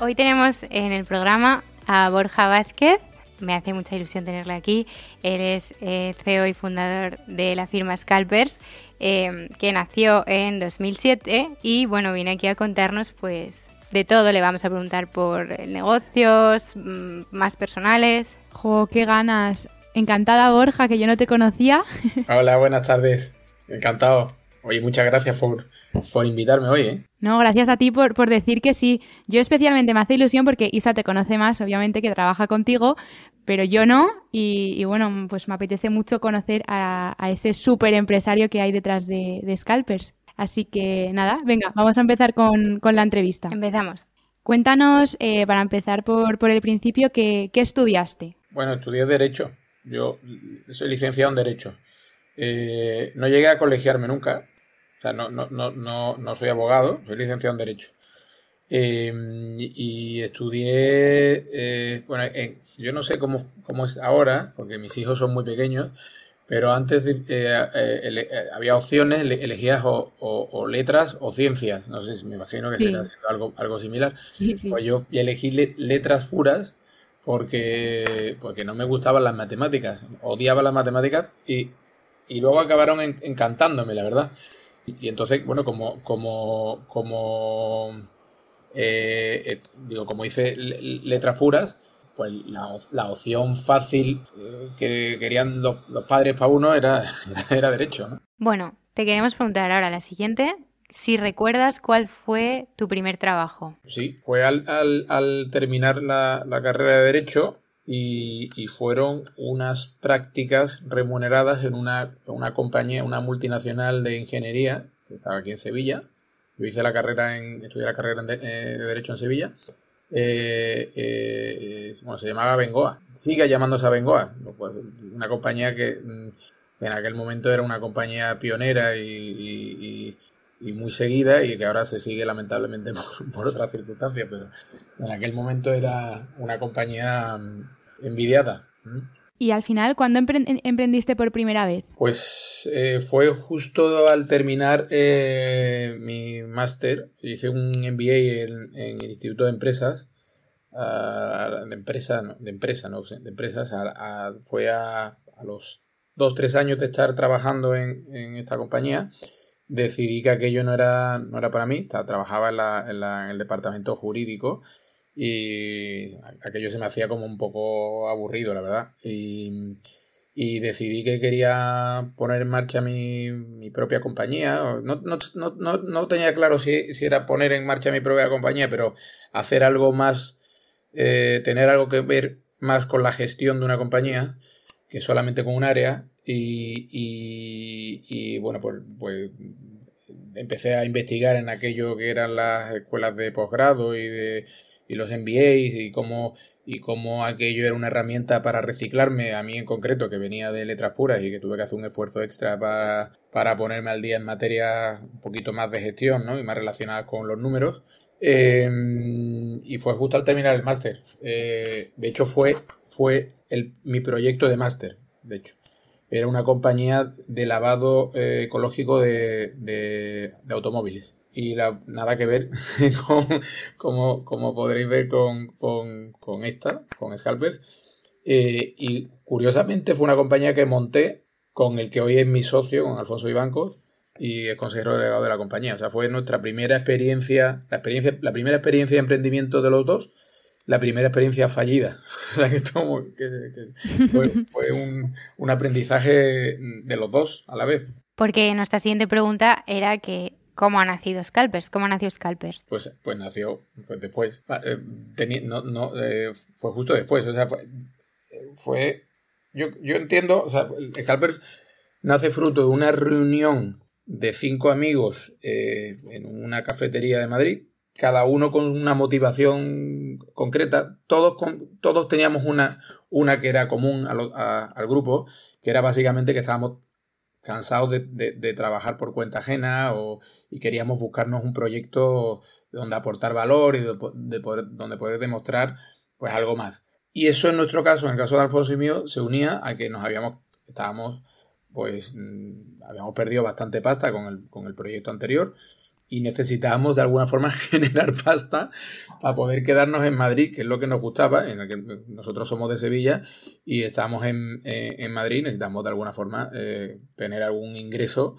Hoy tenemos en el programa a Borja Vázquez. Me hace mucha ilusión tenerle aquí. Él es eh, CEO y fundador de la firma Scalpers Em, que nació en 2007 y bueno, viene aquí a contarnos pues de todo. Le vamos a preguntar por negocios mm, más personales. ¡Jo, qué ganas! Encantada Borja, que yo no te conocía. Hola, buenas tardes. Encantado. Oye, muchas gracias por, por invitarme hoy. ¿eh? No, gracias a ti por, por, decir que sí. Yo especialmente me hace ilusión porque Isa te conoce más, obviamente, que trabaja contigo, pero yo no. Y, bueno, pues me apetece mucho conocer a, ese súper empresario que hay detrás de, Scalpers. Así que nada, venga, vamos a empezar con, la entrevista. Empezamos. Cuéntanos, eh, para empezar por, por el principio, ¿qué, ¿qué, estudiaste? Bueno, estudié Derecho. Yo soy licenciado en Derecho. Eh, no llegué a colegiarme nunca, sea, no, no, no, no soy abogado, soy licenciado en Derecho. Em, y estudié, eh, bueno, yo no sé cómo, cómo, es ahora, porque mis hijos son muy pequeños, pero antes eh, eh, había opciones, elegías o, letras o ciencias. No sé, me imagino que será algo, algo similar. Pues yo elegí letras puras porque, porque no me gustaban las matemáticas. Odiaba las matemáticas y, y luego acabaron encantándome, la verdad. Y entonces, bueno, como, como, como, eh, eh, digo, como hice letras puras, pues la, opción fácil eh, que querían los, padres para uno <laughs> era, era, derecho. ¿no? Bueno, te queremos preguntar ahora la siguiente. Si recuerdas cuál fue tu primer trabajo. Sí, fue al, al, terminar la, la, carrera de Derecho, y, fueron unas prácticas remuneradas en una, una, compañía, una multinacional de ingeniería que estaba aquí en Sevilla. Yo hice la carrera en, estudié la carrera eh, de Derecho en Sevilla. Eh, eh, bueno, se llamaba Bengoa. Sigue llamándose a Bengoa. Una compañía que mm, en aquel momento era una compañía pionera y, y, muy seguida y que ahora se sigue lamentablemente <laughs> por, por otras circunstancias, pero en aquel momento era una compañía mm, envidiada. ¿Y al final cuándo emprendiste por primera vez? Pues eh, fue justo al terminar eh, mi máster. Hice un MBA en, el Instituto de Empresas. de empresa, de empresa, no, de empresas. fue a, los dos, tres años de estar trabajando en, esta compañía. Decidí que aquello no era, no era para mí. Trabajaba en, en el departamento jurídico y aquello se me hacía como un poco aburrido, la verdad. Y, decidí que quería poner en marcha mi, propia compañía. No, tenía claro si, era poner en marcha mi propia compañía, pero hacer algo más, eh, tener algo que ver más con la gestión de una compañía que solamente con un área. Y, y, bueno, pues, pues empecé a investigar en aquello que eran las escuelas de posgrado y, de, y los MBAs y cómo, y cómo aquello era una herramienta para reciclarme, a mí en concreto, que venía de letras puras y que tuve que hacer un esfuerzo extra para, para ponerme al día en materias un poquito más de gestión ¿no? y más relacionadas con los números. Eh, y fue justo al terminar el máster. Eh, de hecho, fue, fue el, mi proyecto de máster, de hecho. Era una compañía de lavado eh, ecológico de, de, automóviles. Y la, nada que ver <laughs> con, como, como podréis ver con, con, con esta, con Scalpers. y curiosamente fue una compañía que monté con el que hoy es mi socio, con Alfonso Ibancos, y es consejero delegado de la compañía. O sea, fue nuestra primera experiencia, la experiencia, la primera experiencia de emprendimiento de los dos, la primera experiencia fallida. <laughs> O sea, que, esto, fue, un, un, aprendizaje de los dos a la vez. Porque nuestra siguiente pregunta era que ¿Cómo ha nacido Scalpers? ¿Cómo nació Scalpers? Pues, pues nació fue después. Eh, no, no, eh, fue justo después. O sea, fue. fue yo, yo entiendo. O sea, Scalpers nace fruto de una reunión de cinco amigos eh, en una cafetería de Madrid, cada uno con una motivación concreta, todos, todos teníamos una, una que era común al grupo, que era básicamente que estábamos cansados de, trabajar por cuenta ajena o, y queríamos buscarnos un proyecto donde aportar valor y de, donde poder demostrar pues algo más. Y eso en nuestro caso, en el caso de Alfonso y mío, se unía a que nos habíamos, estábamos pues mm, habíamos perdido bastante pasta con el, con el proyecto anterior y necesitábamos de alguna forma <laughs> generar pasta para poder quedarnos en Madrid, que es lo que nos gustaba, en el que nosotros somos de Sevilla y estamos en, eh, en Madrid, necesitamos de alguna forma eh, tener algún ingreso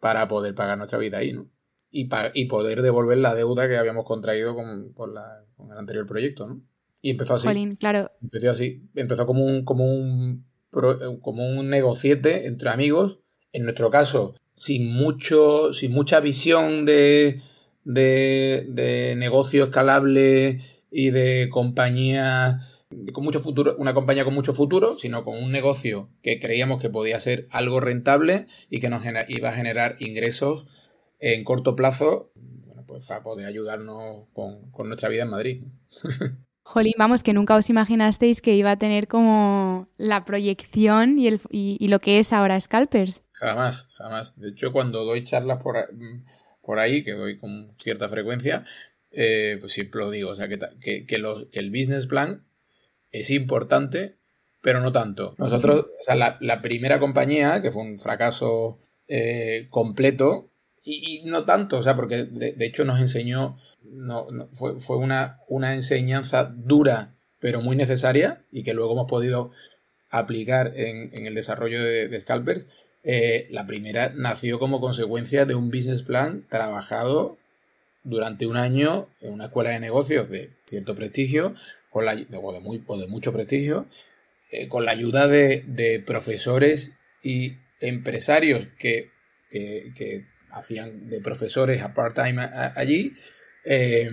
para poder pagar nuestra vida ahí, ¿no? Y, y poder devolver la deuda que habíamos contraído con, con el anterior proyecto, ¿no? Y empezó así. claro. Empezó así. Empezó como un, como un como un negociete entre amigos, en nuestro caso, sin, mucho, sin mucha visión de, de, negocio escalable y de compañía con mucho futuro, una compañía con mucho futuro, sino con un negocio que creíamos que podía ser algo rentable y que nos iba a generar ingresos en corto plazo pues para poder ayudarnos con, con nuestra vida en Madrid. <laughs> Jolín, vamos, que nunca os imaginasteis que iba a tener como la proyección y, el, y, lo que es ahora Scalpers. Jamás, jamás. De hecho, cuando doy charlas por, por ahí, que doy con cierta frecuencia, eh, pues siempre lo digo, o sea, que, que, que, el business plan es importante, pero no tanto. Nosotros, o sea, la, la primera compañía, que fue un fracaso eh, completo, y, no tanto, o sea, porque de, hecho nos enseñó, no, fue, fue una, una, enseñanza dura, pero muy necesaria, y que luego hemos podido aplicar en, en el desarrollo de, Scalpers. Eh, la primera nació como consecuencia de un business plan trabajado durante un año en una escuela de negocios de cierto prestigio, con la, o, de muy, o de mucho prestigio, eh, con la ayuda de, de profesores y empresarios que, que, que hacían de profesores a part-time allí. Eh,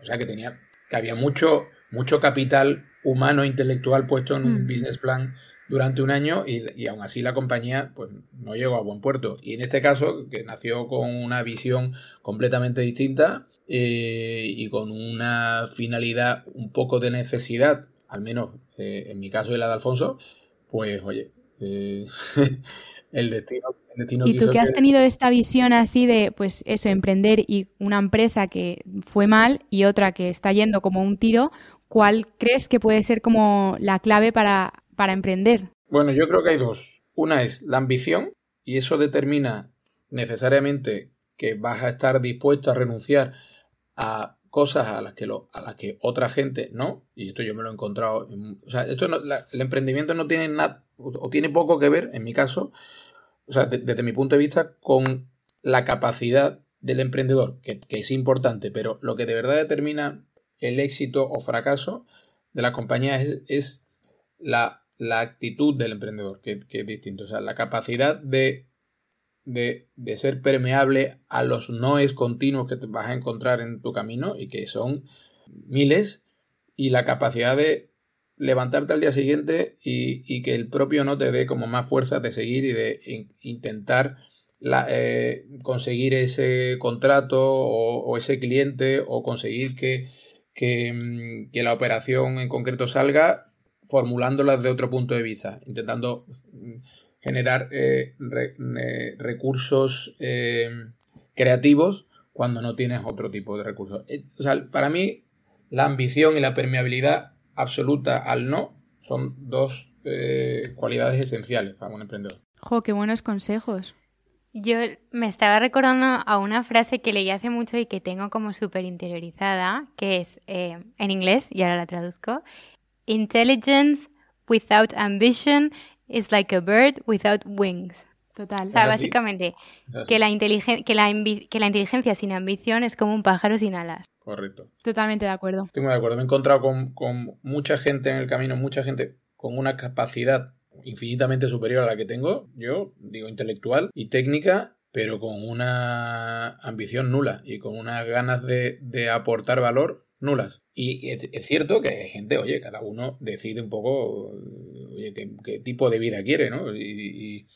o sea que tenía, que había mucho, mucho capital humano intelectual puesto en un mm. business plan durante un año y, y, aún así la compañía pues no llegó a buen puerto. Y en este caso, que nació con una visión completamente distinta eh, y con una finalidad un poco de necesidad, al menos eh, en mi caso y la de Alfonso, pues oye, <laughs> el destino y tú que has tenido esta visión así de, pues eso, emprender y una empresa que fue mal y otra que está yendo como un tiro, ¿cuál crees que puede ser como la clave para, para emprender? Bueno, yo creo que hay dos. Una es la ambición y eso determina necesariamente que vas a estar dispuesto a renunciar a cosas a las que lo, a las que otra gente no y esto yo me lo he encontrado o sea esto el emprendimiento no tiene nada o tiene poco que ver en mi caso o sea, desde mi punto de vista, con la capacidad del emprendedor, que, es importante, pero lo que de verdad determina el éxito o fracaso de la compañía es, la, actitud del emprendedor, que, es distinto. O sea, la capacidad de, ser permeable a los noes continuos que te vas a encontrar en tu camino y que son miles, y la capacidad de levantarte al día siguiente y, que el propio no te dé como más fuerza de seguir y de intentar eh, conseguir ese contrato o, ese cliente o conseguir que, mm, que, la operación en concreto salga formulándola desde otro punto de vista, intentando mm, generar eh, recursos eh, creativos cuando no tienes otro tipo de recursos. O sea, para mí la ambición y la permeabilidad absoluta al no son dos cualidades esenciales para un emprendedor. Jo, qué buenos consejos. Yo me estaba recordando a una frase que leí hace mucho y que tengo como súper interiorizada, que es eh, en inglés, y ahora la traduzco, Intelligence without ambition is like a bird without wings. Total. O sea, básicamente, que la, que, la que la inteligencia sin ambición es como un pájaro sin alas. Correcto. Totalmente de acuerdo. Estoy muy de acuerdo. Me he encontrado con, con mucha gente en el camino, mucha gente con una capacidad infinitamente superior a la que tengo, yo digo intelectual y técnica, pero con una ambición nula y con unas ganas de, aportar valor nulas. Y es, cierto que hay gente, oye, cada uno decide un poco oye, qué, tipo de vida quiere, ¿no? Y,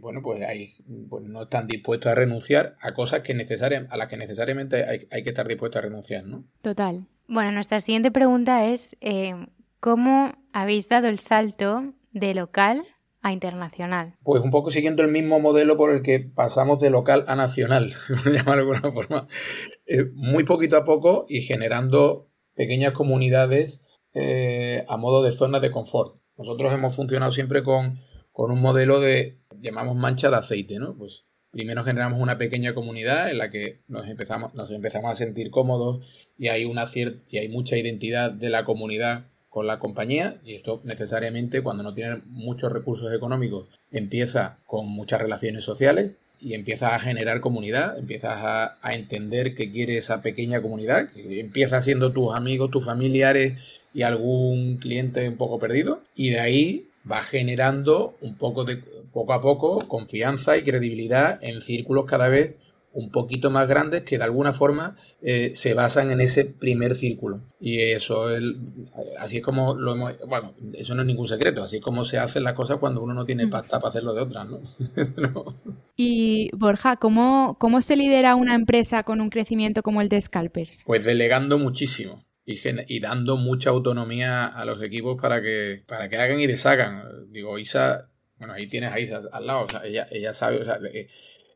bueno, pues, hay, pues no están dispuestos a renunciar a cosas que a las que necesariamente hay, que estar dispuestos a renunciar, ¿no? Total. Bueno, nuestra siguiente pregunta es, eh, ¿cómo habéis dado el salto de local a internacional? Pues un poco siguiendo el mismo modelo por el que pasamos de local a nacional, <laughs> llamarlo de alguna forma. Eh, muy poquito a poco y generando pequeñas comunidades eh, a modo de zonas de confort. Nosotros hemos funcionado siempre con, un modelo de, llamamos mancha de aceite, ¿no? Pues primero generamos una pequeña comunidad en la que nos empezamos, nos empezamos a sentir cómodos y hay, una cierta, y hay mucha identidad de la comunidad la compañía y esto necesariamente cuando no tienen muchos recursos económicos empieza con muchas relaciones sociales y empiezas a generar comunidad, empiezas a, entender qué quiere esa pequeña comunidad, que empieza siendo tus amigos, tus familiares y algún cliente un poco perdido y de ahí va generando un poco de poco a poco confianza y credibilidad en círculos cada vez un poquito más grandes que de alguna forma eh, se basan en ese primer círculo. Y eso es, así es como lo hemos, bueno, eso no es ningún secreto, así es como se hacen las cosas cuando uno no tiene mm. pasta para hacerlo de otras, ¿no? <laughs> Y Borja, ¿cómo, ¿cómo se lidera una empresa con un crecimiento como el de Scalpers? Pues delegando muchísimo. Y, y, dando mucha autonomía a los equipos para que, para que hagan y deshagan. Digo, Isa, bueno, ahí tienes a Isa al lado, o sea, ella, ella sabe, o sea,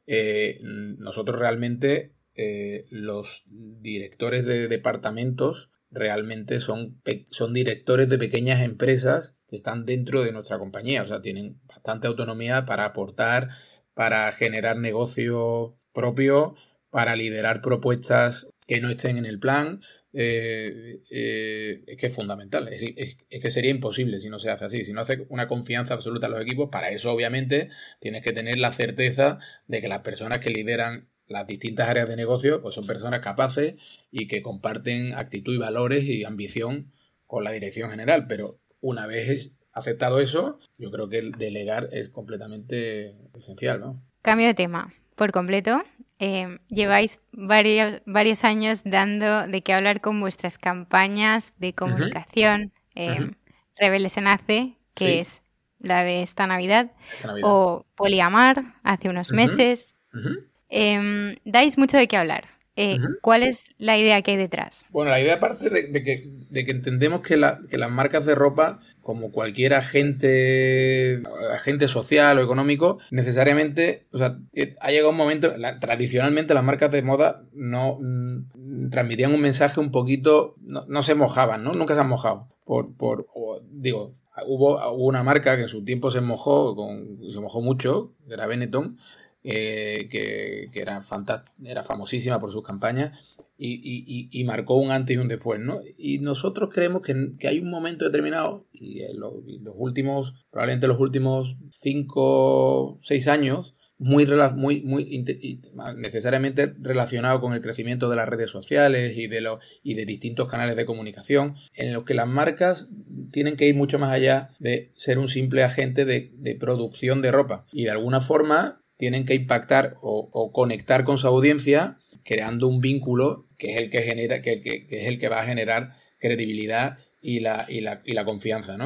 eh, nosotros realmente, eh, los directores de departamentos realmente son, son directores de pequeñas empresas que están dentro de nuestra compañía, o sea, tienen bastante autonomía para aportar, para generar negocio propio, para liderar propuestas que no estén en el plan, eh, eh, es que es fundamental. Es, que sería imposible si no se hace así. Si no hace una confianza absoluta a los equipos, para eso obviamente tienes que tener la certeza de que las personas que lideran las distintas áreas de negocio pues son personas capaces y que comparten actitud y valores y ambición con la dirección general. Pero una vez aceptado eso, yo creo que el delegar es completamente esencial. ¿no? Cambio de tema por completo. Eh, lleváis varios, varios años dando de qué hablar con vuestras campañas de comunicación. Eh, Rebelde se nace, que es la de esta Navidad, o Poliamar, hace unos meses. Em, dais mucho de qué hablar. Eh, ¿Cuál es la idea que hay detrás? Bueno, la idea parte de, que, entendemos que, las marcas de ropa, como cualquier agente, agente social o económico, necesariamente, o sea, eh, ha llegado un momento, tradicionalmente las marcas de moda no mm, transmitían un mensaje un poquito, no, se mojaban, ¿no? Nunca se han mojado. Por, por digo, hubo, hubo, una marca que en su tiempo se mojó, con, se mojó mucho, que era Benetton, eh, que, era, era famosísima por sus campañas y, marcó un antes y un después, ¿no? Y nosotros creemos que, hay un momento determinado, y en los, últimos, probablemente los últimos 5, 6 años, muy, muy, muy necesariamente relacionado con el crecimiento de las redes sociales y de, los, y de distintos canales de comunicación, en los que las marcas tienen que ir mucho más allá de ser un simple agente de, de producción de ropa. Y de alguna forma tienen que impactar o, conectar con su audiencia creando un vínculo que es el que genera, que, es el que va a generar credibilidad y la, confianza.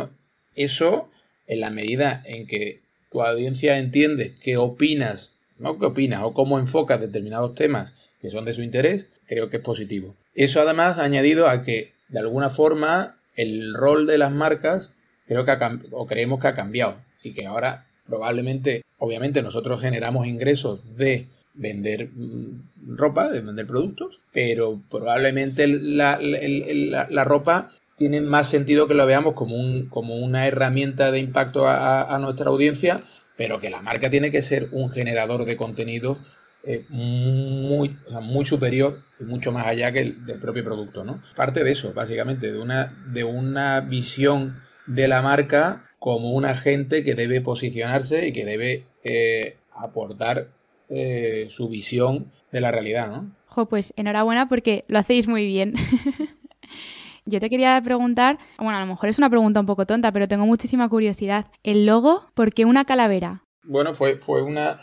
Eso, en la medida en que tu audiencia entiende qué opinas ¿no? ¿Qué opinas? O cómo enfocas determinados temas que son de su interés, creo que es positivo. Eso además ha añadido a que, de alguna forma, el rol de las marcas creo que ha, o creemos que ha cambiado y que ahora probablemente, obviamente nosotros generamos ingresos de vender mm, ropa, de vender productos, pero probablemente la, ropa tiene más sentido que lo veamos como, un, como una herramienta de impacto a, nuestra audiencia, pero que la marca tiene que ser un generador de contenido eh, muy, muy superior y mucho más allá que el del propio producto, ¿no? Parte de eso, básicamente, de una, de una visión de la marca como un agente que debe posicionarse y que debe eh, aportar eh, su visión de la realidad, ¿no? Jo, pues enhorabuena porque lo hacéis muy bien. <laughs> Yo te quería preguntar, bueno, a lo mejor es una pregunta un poco tonta, pero tengo muchísima curiosidad. ¿El logo? ¿Por qué una calavera? Bueno, fue, fue una.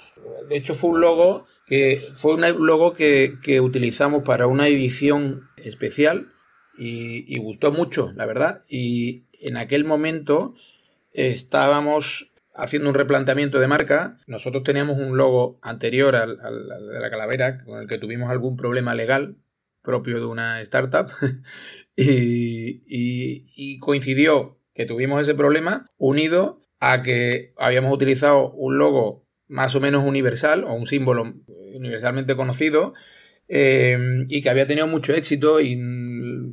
De hecho, fue un logo que. Fue un logo que, utilizamos para una edición especial y, y, gustó mucho, la verdad. Y en aquel momento estábamos haciendo un replanteamiento de marca. Nosotros teníamos un logo anterior al, de la calavera con el que tuvimos algún problema legal propio de una startup <laughs> y, coincidió que tuvimos ese problema unido a que habíamos utilizado un logo más o menos universal o un símbolo universalmente conocido eh, y que había tenido mucho éxito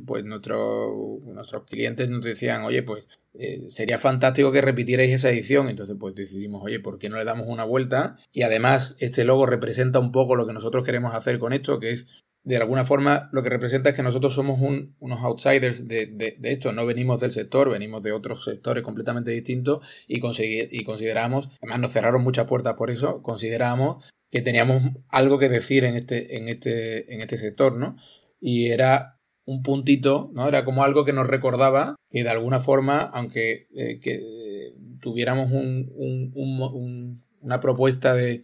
pues nuestros clientes nos decían, oye, pues eh, sería fantástico que repitierais esa edición. Entonces, pues decidimos, oye, ¿por qué no le damos una vuelta? Y además, este logo representa un poco lo que nosotros queremos hacer con esto, que es de alguna forma lo que representa es que nosotros somos unos outsiders de, esto, no venimos del sector, venimos de otros sectores completamente distintos y, y consideramos, además nos cerraron muchas puertas por eso, consideramos que teníamos algo que decir en este, en este, en este sector, ¿no? Y era un puntito, ¿no? Era como algo que nos recordaba que de alguna forma, aunque eh, que, tuviéramos una propuesta de,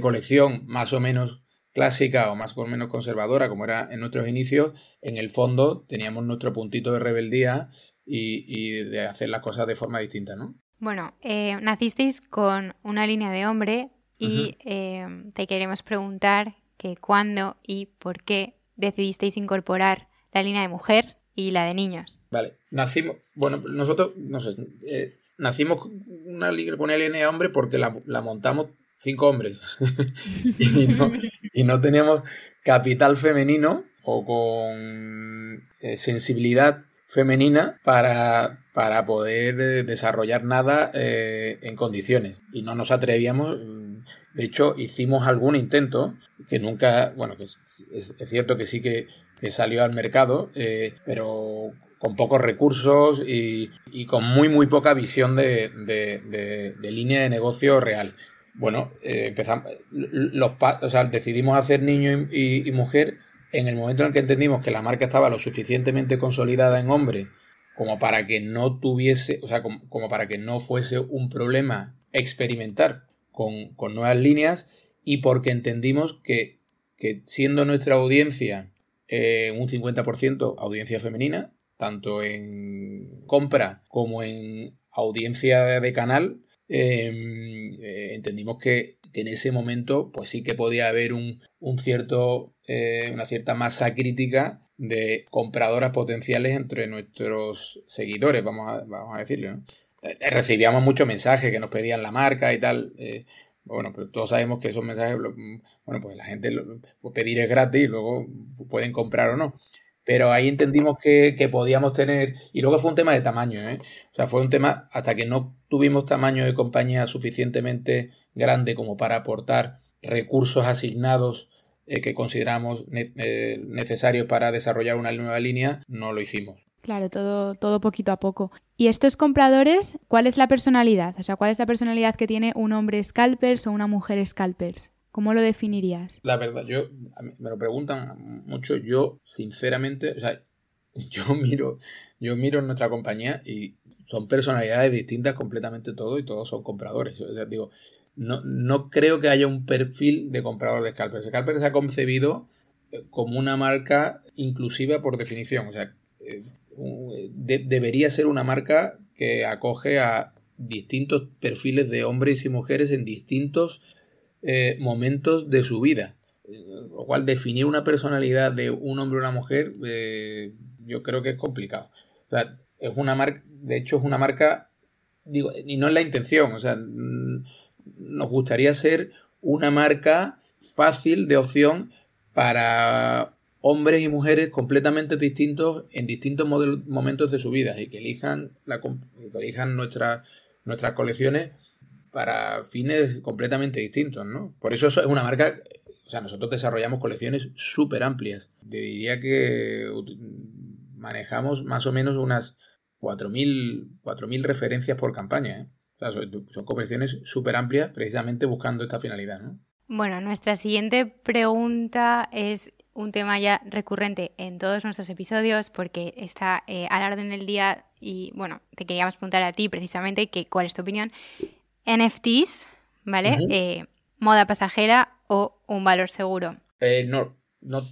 colección más o menos clásica o más o menos conservadora, como era en nuestros inicios, en el fondo teníamos nuestro puntito de rebeldía y, de hacer las cosas de forma distinta, ¿no? Bueno, eh, nacisteis con una línea de hombre y eh, te queremos preguntar que cuándo y por qué decidisteis incorporar la línea de mujer y la de niños. Vale, nacimos, bueno, nosotros, no sé, eh, nacimos una, una línea de hombre porque la, montamos cinco hombres <laughs> y, no, teníamos capital femenino o con eh, sensibilidad femenina para, para poder eh, desarrollar nada en condiciones y no nos atrevíamos de hecho, hicimos algún intento, que nunca, bueno, que es, cierto que sí que, salió al mercado, eh, pero con pocos recursos y, con muy, muy poca visión de, línea de negocio real. Bueno, eh, empezamos, los, o sea, decidimos hacer niño y, mujer en el momento en el que entendimos que la marca estaba lo suficientemente consolidada en hombre como para que no tuviese, o sea, como para que no fuese un problema experimentar con, nuevas líneas y porque entendimos que, siendo nuestra audiencia eh, un 50% audiencia femenina, tanto en compra como en audiencia de canal, em, eh, entendimos que, en ese momento pues sí que podía haber un, cierto, eh, una cierta masa crítica de compradoras potenciales entre nuestros seguidores, vamos a, vamos a decirlo. Eh, recibíamos muchos mensajes que nos pedían la marca y tal. Bueno, pero todos sabemos que esos mensajes, bueno, pues la gente lo, pues pedir es gratis y luego pueden comprar o no. Pero ahí entendimos que, podíamos tener, y luego fue un tema de tamaño, ¿eh? O sea, fue un tema hasta que no tuvimos tamaño de compañía suficientemente grande como para aportar recursos asignados que consideramos necesarios para desarrollar una nueva línea, no lo hicimos. Claro, todo, todo poquito a poco. ¿Y estos compradores, cuál es la personalidad? O sea, ¿cuál es la personalidad que tiene un hombre scalpers o una mujer scalpers? ¿Cómo lo definirías? La verdad, yo me lo preguntan mucho. Yo, sinceramente, o sea, <laughs> yo miro, yo miro nuestra compañía y son personalidades distintas completamente todo y todos son compradores. O sea, digo, no, no creo que haya un perfil de comprador de scalpers. Scalpers se ha concebido eh, como una marca inclusiva por definición. O sea, debería ser una marca que acoge a distintos perfiles de hombres y mujeres en distintos eh, momentos de su vida. Lo cual definir una personalidad de un hombre o una mujer eh, yo creo que es complicado. O sea, es una marca, de hecho es una marca, digo, y no es la intención, o sea, mm, nos gustaría ser una marca fácil de opción para hombres y mujeres completamente distintos en distintos momentos de su vida y que elijan, que elijan nuestras colecciones para fines completamente distintos, ¿no? Por eso es una marca, o sea, nosotros desarrollamos colecciones súper amplias. Diría que manejamos más o menos unas 4.000 referencias por campaña, ¿eh? O sea, son, colecciones súper amplias precisamente buscando esta finalidad, ¿no? Bueno, nuestra siguiente pregunta es un tema ya recurrente en todos nuestros episodios porque está eh, a la orden del día y bueno, te queríamos preguntar a ti precisamente que, cuál es tu opinión. NFTs, ¿vale? Eh, moda pasajera o un valor seguro. Eh, no, no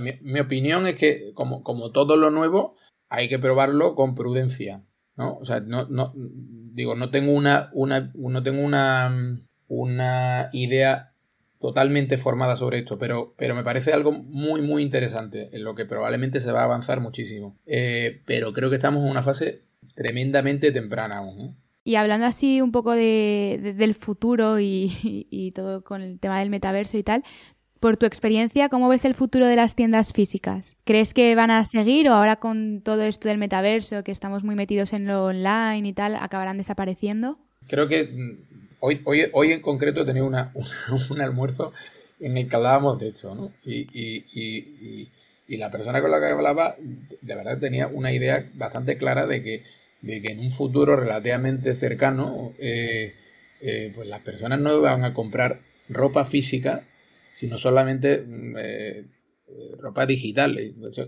mi, opinión es que como, como todo lo nuevo hay que probarlo con prudencia, ¿no? O sea, no, no digo, no tengo una, una no tengo una, una idea totalmente formada sobre esto, pero, pero me parece algo muy, muy interesante, en lo que probablemente se va a avanzar muchísimo. Eh, pero creo que estamos en una fase tremendamente temprana aún. Y hablando así un poco de, del futuro y, todo con el tema del metaverso y tal, por tu experiencia, ¿cómo ves el futuro de las tiendas físicas? ¿Crees que van a seguir o ahora con todo esto del metaverso, que estamos muy metidos en lo online y tal, acabarán desapareciendo? Creo que hoy, hoy, hoy en concreto he tenido una, <laughs> un almuerzo en el que hablábamos de esto, ¿no? Y, y, y, y, la persona con la que hablaba, de verdad tenía una idea bastante clara de que, de que en un futuro relativamente cercano, eh, eh, pues las personas no van a comprar ropa física, sino solamente mm, eh, ropa digital.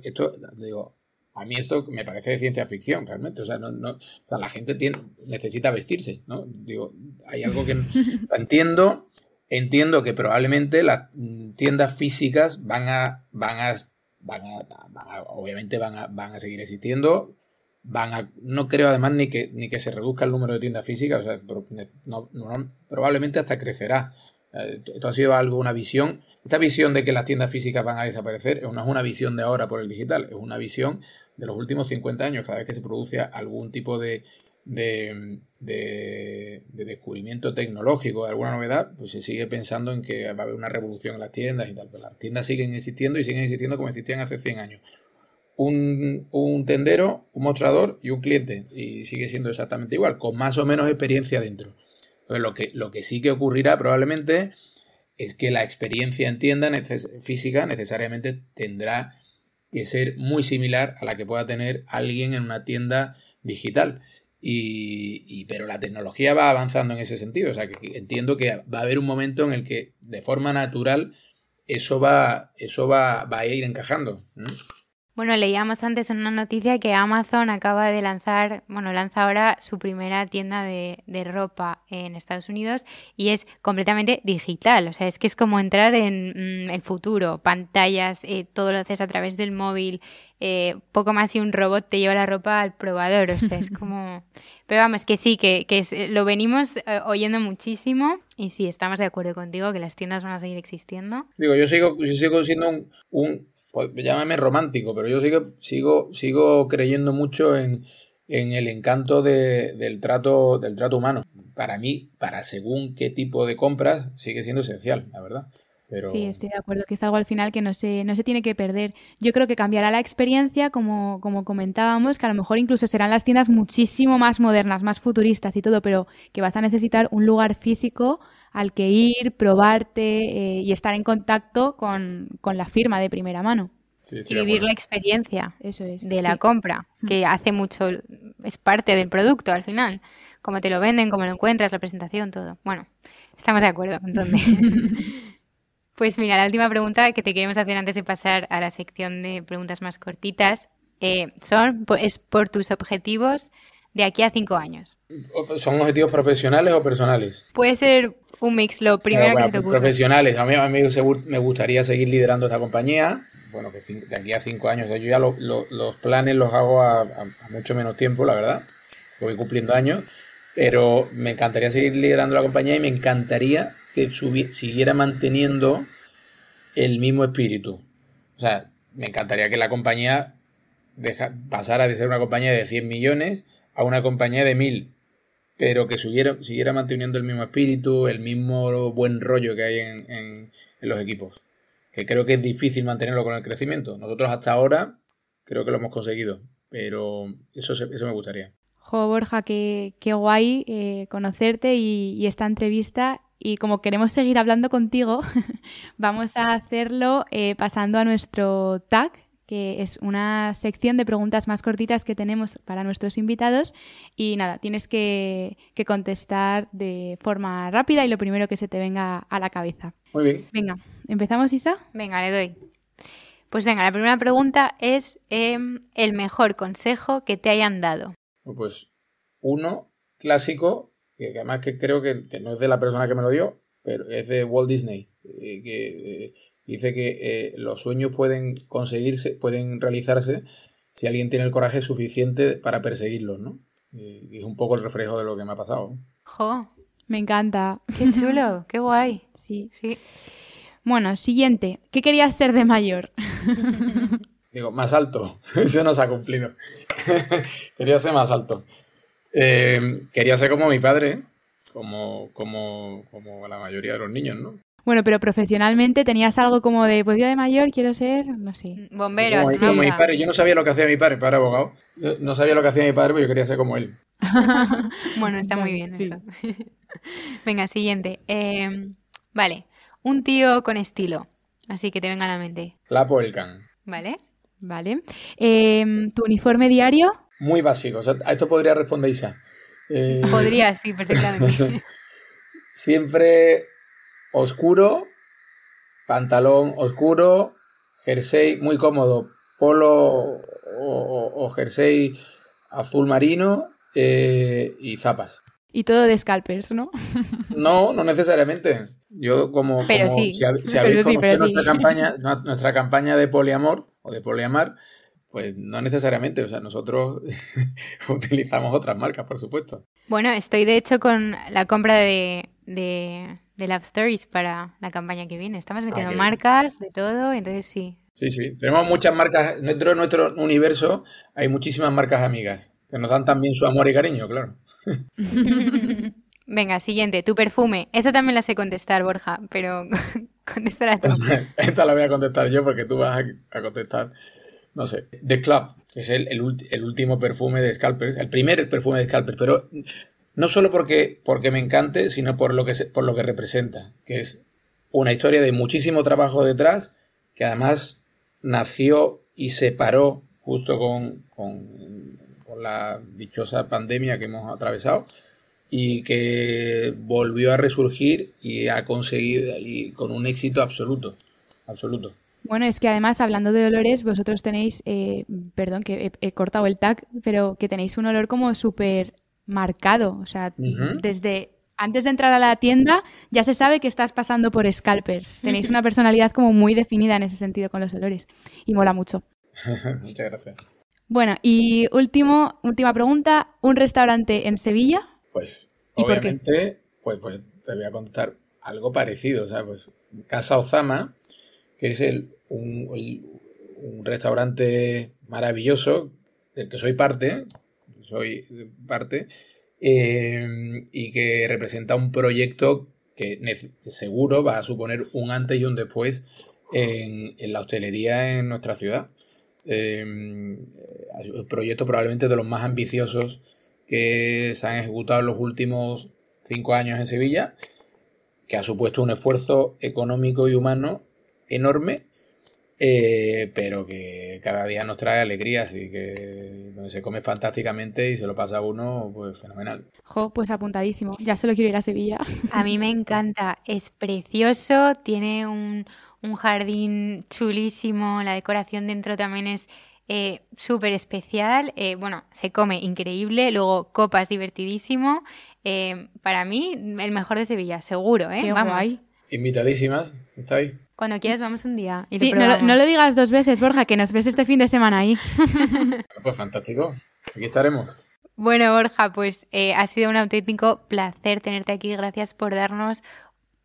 Esto, digo, a mí esto me parece de ciencia ficción, realmente. O sea, no, no, o sea la gente tiene, necesita vestirse, ¿no? Digo, hay algo que <laughs> entiendo, entiendo que probablemente las tiendas físicas van a, van a, van a, obviamente van a, van a seguir existiendo. Van a, no creo además ni que, ni que se reduzca el número de tiendas físicas, o sea, no, probablemente hasta crecerá. Eh, esto ha sido algo, una visión. Esta visión de que las tiendas físicas van a desaparecer no es una visión de ahora por el digital, es una visión de los últimos 50 años, cada vez que se produce algún tipo de, de, descubrimiento tecnológico, de alguna novedad, pues se sigue pensando en que va a haber una revolución en las tiendas y tal. Pero las tiendas siguen existiendo y siguen existiendo como existían hace 100 años. Un, un, tendero, un mostrador y un cliente. Y sigue siendo exactamente igual, con más o menos experiencia dentro. Entonces, lo que, lo que sí que ocurrirá probablemente es que la experiencia en tienda física necesariamente tendrá que ser muy similar a la que pueda tener alguien en una tienda digital. Y, pero la tecnología va avanzando en ese sentido. O sea, que entiendo que va a haber un momento en el que de forma natural eso va, eso va, va a ir encajando. Bueno, leíamos antes en una noticia que Amazon acaba de lanzar, bueno, lanza ahora su primera tienda de, ropa en Estados Unidos y es completamente digital. O sea, es que es como entrar en mm, el futuro, pantallas, eh, todo lo haces a través del móvil, eh, poco más y un robot te lleva la ropa al probador. O sea, es <laughs> como... Pero vamos, que sí, que, que lo venimos eh, oyendo muchísimo y sí, estamos de acuerdo contigo que las tiendas van a seguir existiendo. Digo, yo sigo, yo sigo siendo un pues llámame romántico, pero yo sigo, sigo, sigo creyendo mucho en, el encanto del, trato, del trato humano. Para mí, para según qué tipo de compras, sigue siendo esencial, la verdad. Pero... Sí, estoy de acuerdo, que es algo al final que no se, no se tiene que perder. Yo creo que cambiará la experiencia, como, como comentábamos, que a lo mejor incluso serán las tiendas muchísimo más modernas, más futuristas y todo, pero que vas a necesitar un lugar físico al que ir, probarte eh, y estar en contacto con, la firma de primera mano. y vivir la experiencia Eso es, de la compra, mm. que hace mucho, es parte del producto al final. Cómo te lo venden, cómo lo encuentras, la presentación, todo. Bueno, estamos de acuerdo entonces. <laughs> pues mira, la última pregunta que te queremos hacer antes de pasar a la sección de preguntas más cortitas eh, son es por tus objetivos de aquí a cinco años. ¿Son objetivos profesionales o personales? Puede ser un mix, lo primero que se te ocurre. Profesionales, a mí, a mí me gustaría seguir liderando esta compañía. Bueno, que de aquí a cinco años, yo ya los planes los hago a, mucho menos tiempo, la verdad. Voy cumpliendo años. Pero me encantaría seguir liderando la compañía y me encantaría que siguiera manteniendo el mismo espíritu. O sea, me encantaría que la compañía pasara de ser una compañía de 100 millones a una compañía de 1000, pero que siguiera, siguiera manteniendo el mismo espíritu, el mismo buen rollo que hay en, los equipos. Que creo que es difícil mantenerlo con el crecimiento. Nosotros hasta ahora creo que lo hemos conseguido, pero eso, eso me gustaría. Jo, Borja, qué, qué guay eh, conocerte y, esta entrevista. Y como queremos seguir hablando contigo, <laughs> vamos a hacerlo eh, pasando a nuestro tag, que es una sección de preguntas más cortitas que tenemos para nuestros invitados. Y nada, tienes que, que contestar de forma rápida y lo primero que se te venga a la cabeza. Muy bien. Venga, ¿empezamos, Isa? Venga, le doy. Pues venga, la primera pregunta es em, el mejor consejo que te hayan dado. Pues uno clásico, que además que creo que, no es de la persona que me lo dio, pero es de Walt Disney, eh, que eh, dice que eh, los sueños pueden conseguirse, pueden realizarse si alguien tiene el coraje suficiente para perseguirlos, ¿no? Y es un poco el reflejo de lo que me ha pasado. ¡Jo! Me encanta. ¡Qué chulo! <laughs> ¡Qué guay! Sí. Sí. Bueno, siguiente. ¿Qué querías ser de mayor? <laughs> Digo, más alto. <laughs> Eso no se ha cumplido. Quería ser más alto. Eh, quería ser como mi padre, como, como, como la mayoría de los niños, ¿no? Bueno, pero profesionalmente tenías algo como de, pues yo de mayor quiero ser, no sé. Bombero. Como, mi padre. Yo no sabía lo que hacía mi padre, padre abogado. no sabía lo que hacía mi padre, pero yo quería ser como él. <laughs> bueno, está muy bien eso. <laughs> Venga, siguiente. Em, vale, un tío con estilo, así que te venga a la mente. Lapo Elkan. Vale. Vale. Em, ¿Tu uniforme diario? Muy básico. a esto podría responder Isa. Eh, podría, sí, perfectamente. <laughs> Siempre oscuro, pantalón oscuro, jersey muy cómodo, polo o, jersey azul marino eh, y zapas. Y todo de scalpers, ¿no? <laughs> No, no necesariamente. Yo como, pero si, habéis conocido nuestra campaña, nuestra campaña de poliamor o de poliamar, pues no necesariamente. O sea, nosotros <laughs> utilizamos otras marcas, por supuesto. Bueno, estoy de hecho con la compra de, de, Love Stories para la campaña que viene. Estamos metiendo marcas de todo, entonces sí. Sí, sí. Tenemos muchas marcas. Dentro de nuestro universo hay muchísimas marcas amigas que nos dan también su amor y cariño, claro. <laughs> Venga, siguiente, tu perfume. Esa también la sé contestar, Borja, pero <laughs> contestará tú. <laughs> Esta la voy a contestar yo porque tú vas a, contestar, no sé, The Club, que es el, el, último perfume de Scalpers, el primer perfume de Scalpers, pero no solo porque, porque me encante, sino por lo, que por lo que representa, que es una historia de muchísimo trabajo detrás, que además nació y se paró justo con, con, la dichosa pandemia que hemos atravesado y que volvió a resurgir y ha conseguido y con un éxito absoluto, absoluto. Bueno, es que además, hablando de olores, vosotros tenéis, eh, perdón que he, cortado el tag, pero que tenéis un olor como súper marcado. O sea, desde antes de entrar a la tienda ya se sabe que estás pasando por scalpers. Tenéis una personalidad como muy definida en ese sentido con los olores. Y mola mucho. <laughs> Muchas gracias. Bueno, y último, última pregunta. ¿Un restaurante en Sevilla pues obviamente, pues, pues te voy a contar algo parecido. O sea, pues Casa Ozama, que es el, un, restaurante maravilloso del que soy parte, soy parte, eh, y que representa un proyecto que seguro va a suponer un antes y un después en, la hostelería en nuestra ciudad. Eh, un proyecto probablemente de los más ambiciosos que se han ejecutado en los últimos cinco años en Sevilla, que ha supuesto un esfuerzo económico y humano enorme, eh, pero que cada día nos trae alegrías y que se come fantásticamente y se lo pasa a uno pues fenomenal. Jo, pues apuntadísimo. Ya solo quiero ir a Sevilla. A mí me encanta. Es precioso, tiene un, un jardín chulísimo, la decoración dentro también es eh, súper especial. Eh, bueno, se come increíble. Luego, copas divertidísimo. Eh, para mí, el mejor de Sevilla, seguro, ¿eh? vamos. Invitadísimas, ¿estáis? Cuando quieras, vamos un día. sí, no lo, digas dos veces, Borja, que nos ves este fin de semana ahí. <laughs> pues fantástico. Aquí estaremos. Bueno, Borja, pues ha sido un auténtico placer tenerte aquí. Gracias por darnos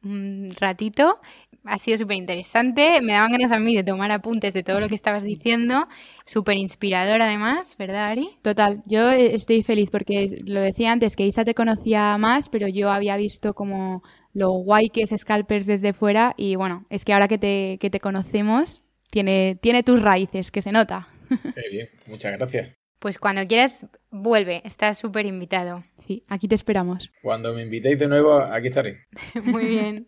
un ratito. Ha sido súper interesante. Me daban ganas a mí de tomar apuntes de todo lo que estabas diciendo. Súper inspirador además, ¿verdad, Ari? Total, yo eh, estoy feliz porque lo decía antes que Isa te conocía más, pero yo había visto como lo guay que es Scalpers desde fuera y bueno, es que ahora que te, que te conocemos tiene, tiene tus raíces, que se nota. Qué bien, muchas gracias. Pues cuando quieras, vuelve, estás súper invitado. Sí, aquí te esperamos. Cuando me invitéis de nuevo, aquí estaré. <laughs> Muy bien.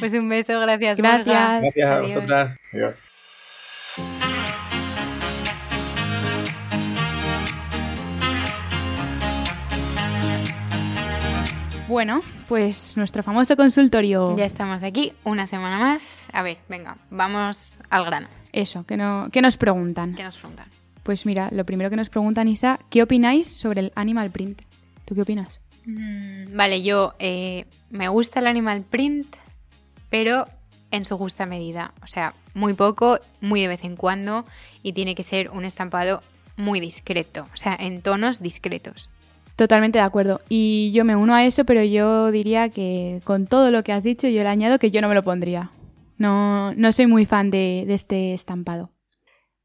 Pues un beso, gracias. Gracias. Gracias a Adiós. vosotras. Adiós. Bueno, pues nuestro famoso consultorio. Ya estamos aquí, una semana más. A ver, venga, vamos al grano. Eso, que, no, que nos preguntan. ¿Qué nos preguntan? Pues mira, lo primero que nos preguntan, Isa, ¿qué opináis sobre el animal print? ¿Tú qué opinas? Mm, Vale, yo eh, me gusta el animal print, pero en su justa medida. O sea, muy poco, muy de vez en cuando, y tiene que ser un estampado muy discreto, o sea, en tonos discretos. Totalmente de acuerdo. Y yo me uno a eso, pero yo diría que con todo lo que has dicho, yo le añado que yo no me lo pondría. No, no soy muy fan de, de este estampado.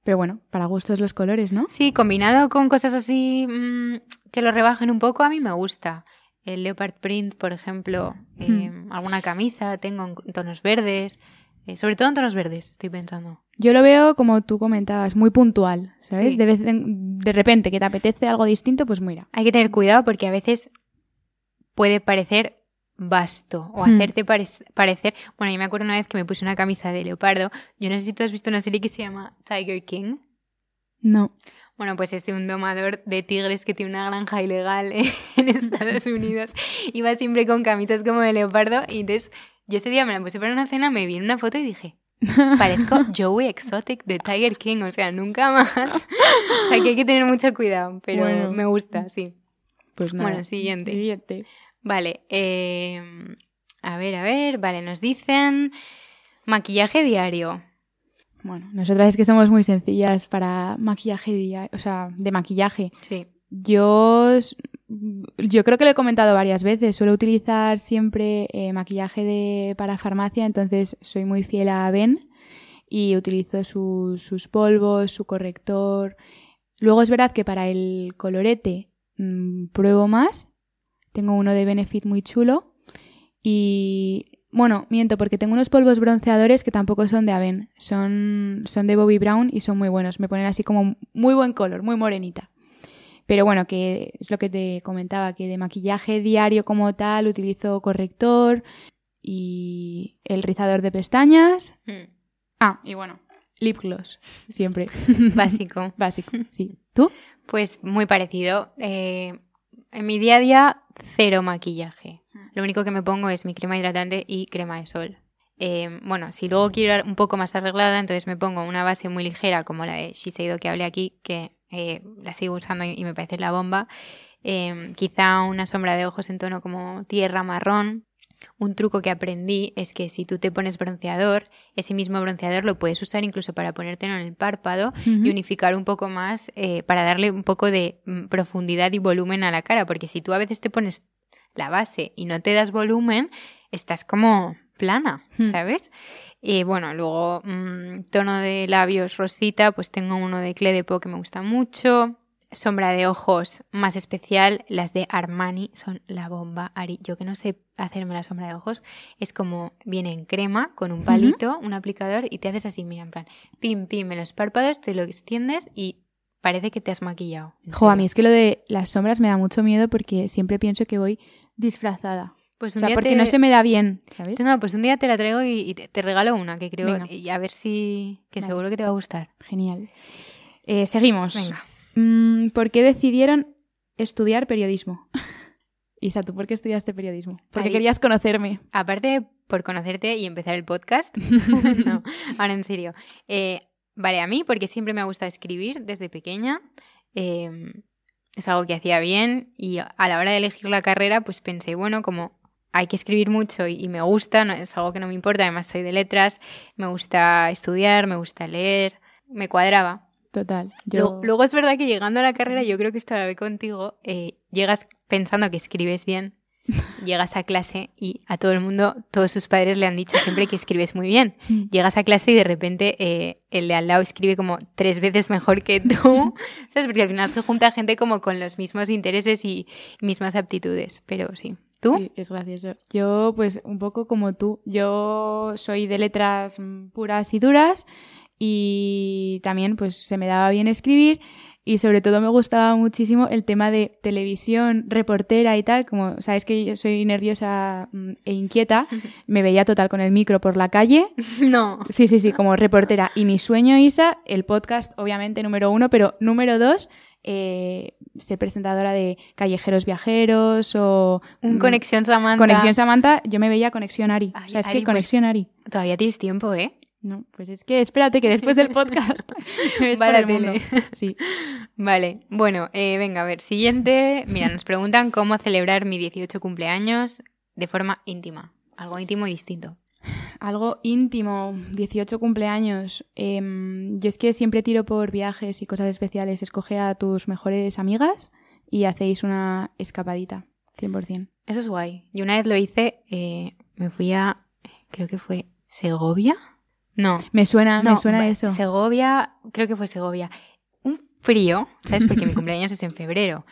Pero bueno, para gustos los colores, ¿no? Sí, combinado con cosas así mm, que lo rebajen un poco, a mí me gusta. El leopard print, por ejemplo, eh, alguna camisa, tengo en tonos verdes, eh, sobre todo en tonos verdes, estoy pensando. Yo lo veo, como tú comentabas, muy puntual, ¿sabes? Sí. De, vez en- de repente que te apetece algo distinto, pues mira. Hay que tener cuidado porque a veces puede parecer vasto o Hmm. hacerte parec- parecer... Bueno, yo me acuerdo una vez que me puse una camisa de leopardo. Yo no sé si tú has visto una serie que se llama Tiger King. No. Bueno, pues es de un domador de tigres que tiene una granja ilegal <laughs> en Estados Unidos. Iba siempre con camisas como de leopardo y entonces yo ese día me la puse para una cena, me vi en una foto y dije, <laughs> parezco Joey Exotic de Tiger King, o sea, nunca más. <laughs> O sea, que hay que tener mucho cuidado, pero Bueno. me gusta, sí. Pues nada. Bueno, siguiente. Siguiente. Vale, eh, a ver, a ver, vale, nos dicen maquillaje diario. Bueno, nosotras es que somos muy sencillas para maquillaje diario, o sea, de maquillaje. Sí. Yo, yo creo que lo he comentado varias veces. Suelo utilizar siempre eh, maquillaje de, para farmacia, entonces soy muy fiel a Ben y utilizo sus, sus polvos, su corrector. Luego es verdad que para el colorete mm, pruebo más. Tengo uno de Benefit muy chulo. Y bueno, miento porque tengo unos polvos bronceadores que tampoco son de Aven. Son, son de Bobby Brown y son muy buenos. Me ponen así como muy buen color, muy morenita. Pero bueno, que es lo que te comentaba, que de maquillaje diario como tal utilizo corrector y el rizador de pestañas. Mm, Ah, y bueno, lip gloss, siempre. <laughs> Básico. <laughs> Básico, sí. ¿Tú? Pues muy parecido. Eh, en mi día a día, cero maquillaje. Lo único que me pongo es mi crema hidratante y crema de sol. Eh, bueno, si luego quiero ir un poco más arreglada, entonces me pongo una base muy ligera como la de Shiseido que hablé aquí, que eh, la sigo usando y y me parece la bomba. Eh, quizá una sombra de ojos en tono como tierra marrón. Un truco que aprendí es que si tú te pones bronceador, ese mismo bronceador lo puedes usar incluso para ponértelo en el párpado y unificar un poco más eh, para darle un poco de mm, profundidad y volumen a la cara, porque si tú a veces te pones la base y no te das volumen, estás como plana, Hmm. ¿sabes? Y bueno, luego mm, tono de labios rosita, pues tengo uno de Clé de Po que me gusta mucho. Sombra de ojos más especial, las de Armani son la bomba. Ari, yo que no sé hacerme la sombra de ojos, es como viene en crema con un palito, un aplicador y te haces así, mira, en plan, pim, pim en los párpados, te lo extiendes y parece que te has maquillado. Jo, a mí es que lo de las sombras me da mucho miedo porque siempre pienso que voy disfrazada. Pues O un sea, día porque te- no se me da bien, ¿sabes? No, pues un día te la traigo y, y te, te regalo una que creo Venga. y a ver si que seguro que te va a gustar. Genial. Eh, seguimos. Venga. Mm, ¿Por qué decidieron estudiar periodismo? <laughs> Isa, ¿tú por qué estudiaste periodismo? Porque Ahí- querías conocerme. Aparte por conocerte y empezar el podcast, <laughs> <laughs> no, ahora en serio. Eh, vale, a mí porque siempre me ha gustado escribir desde pequeña. eh, es algo que hacía bien y a la hora de elegir la carrera pues pensé, bueno, como hay que escribir mucho y, y me gusta, no, es algo que no me importa, además soy de letras, me gusta estudiar, me gusta leer, me cuadraba. Total. Yo... Luego, luego es verdad que llegando a la carrera, yo creo que esto lo hablé contigo, eh, llegas pensando que escribes bien <laughs> Llegas a clase y a todo el mundo, todos sus padres le han dicho siempre que escribes muy bien. Llegas a clase y de repente eh, el de al lado escribe como tres veces mejor que tú. <laughs> ¿Sabes? Porque al final se junta gente como con los mismos intereses y mismas aptitudes. Pero sí. ¿Tú? Sí, es gracioso. Yo, pues, un poco como tú. Yo soy de letras puras y duras y también, pues, se me daba bien escribir y sobre todo me gustaba muchísimo el tema de televisión, reportera y tal, como sabes que yo soy nerviosa e inquieta, <laughs> me veía total con el micro por la calle. <laughs> No. Sí, sí, sí, como reportera. Y mi sueño, Isa, el podcast, obviamente, número uno, pero número dos, eh, ser presentadora de Callejeros Viajeros o... Un mm, Conexión Samantha. Conexión Samantha, yo me veía Conexión Ari. Ay, o sea, es Ari, que pues- Conexión Ari. Todavía tienes tiempo, ¿eh? No, pues es que espérate que después del podcast <laughs> me ves Va a por la el mundo. tele. Sí. Vale, bueno, eh, venga, a ver, siguiente. Mira, nos preguntan cómo celebrar mi 18 cumpleaños de forma íntima. Algo íntimo y distinto. Algo íntimo, 18 cumpleaños. Em, yo es que siempre tiro por viajes y cosas especiales. Escoge a tus mejores amigas y hacéis una escapadita, 100%. Eso es guay. Yo una vez lo hice, eh, me fui a, creo que fue Segovia. No, Me suena, no, me suena eso. Segovia, creo que fue Segovia. Un frío, ¿sabes? Porque mi <laughs> cumpleaños es en febrero.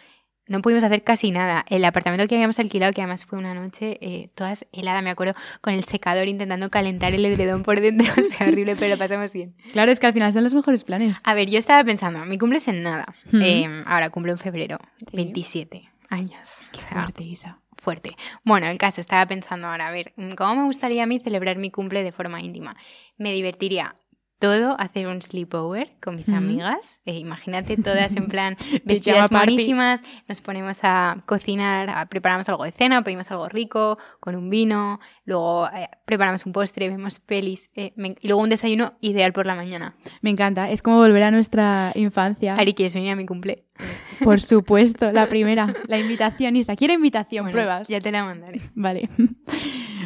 No pudimos hacer casi nada. El apartamento que habíamos alquilado, que además fue una noche eh, toda helada, me acuerdo, con el secador intentando calentar el edredón por dentro. <laughs> O sea, horrible, pero lo pasamos bien. Claro, es que al final son los mejores planes. A ver, yo estaba pensando, mi cumple es en nada. Hmm. Eh, ahora cumplo en febrero, Sí. 27 años. Qué O sea, fuerte, Isa. fuerte. Bueno, el caso, estaba pensando ahora, a ver, ¿cómo me gustaría a mí celebrar mi cumple de forma íntima? Me divertiría todo hacer un sleepover con mis amigas. Eh, imagínate todas en plan <laughs> vestidas party. monísimas, nos ponemos a cocinar, a- preparamos algo de cena, pedimos algo rico, con un vino, luego eh, preparamos un postre, vemos pelis, eh, me- y luego un desayuno ideal por la mañana. Me encanta. Es como volver a nuestra infancia. Ari, ¿quieres venir a mi cumple? Por <laughs> supuesto, la primera. La invitación, Isa. Quiero invitación, Bueno, pruebas. Ya te la mandaré. Vale. <laughs>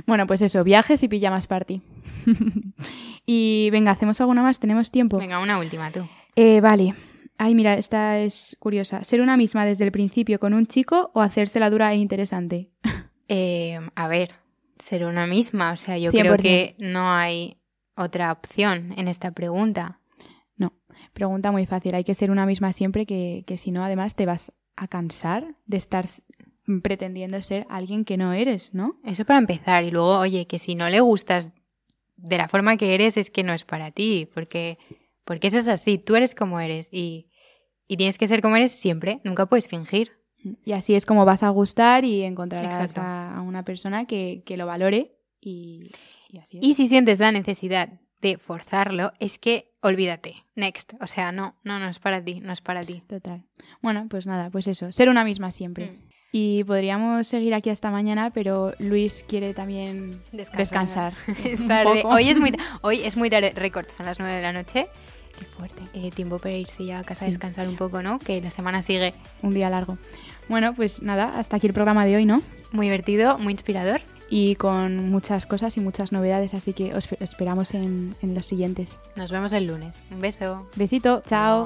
Bueno, pues eso, viajes y pijamas party. <laughs> y venga, ¿hacemos alguna más? ¿Tenemos tiempo? Venga, una última tú. Eh, vale. Ay, mira, esta es curiosa. ¿Ser una misma desde el principio con un chico o hacerse la dura e interesante? <laughs> Eh, a ver, ser una misma. O sea, yo creo 100%. que no hay otra opción en esta pregunta. No, pregunta muy fácil. Hay que ser una misma siempre que, que si no, además, te vas a cansar de estar pretendiendo ser alguien que no eres, ¿no? Eso para empezar. Y luego, oye, que si no le gustas de la forma que eres, es que no es para ti. Porque, porque eso es así. Tú eres como eres. Y, y tienes que ser como eres siempre. Nunca puedes fingir. Y así es como vas a gustar y encontrarás a, a una persona que, que lo valore y, y así es. Y si sientes la necesidad de forzarlo, es que olvídate. Next. O sea, no, no, no es para ti. No es para ti. Total. Bueno, pues nada, pues eso, ser una misma siempre. Mm. Y podríamos seguir aquí hasta mañana, pero Luis quiere también Descansar. descansar. Es <laughs> tarde. Hoy es muy, hoy es muy tarde. Récord, son las 9 de la noche. Qué fuerte. Eh, tiempo para irse ya a casa a descansar un poco, ¿no? Que la semana sigue Un día largo. Bueno, pues nada, hasta aquí el programa de hoy, ¿no? muy divertido, muy inspirador. Y con muchas cosas y muchas novedades, así que os esperamos en, en los siguientes. Nos vemos el lunes. Un beso. Besito, chao.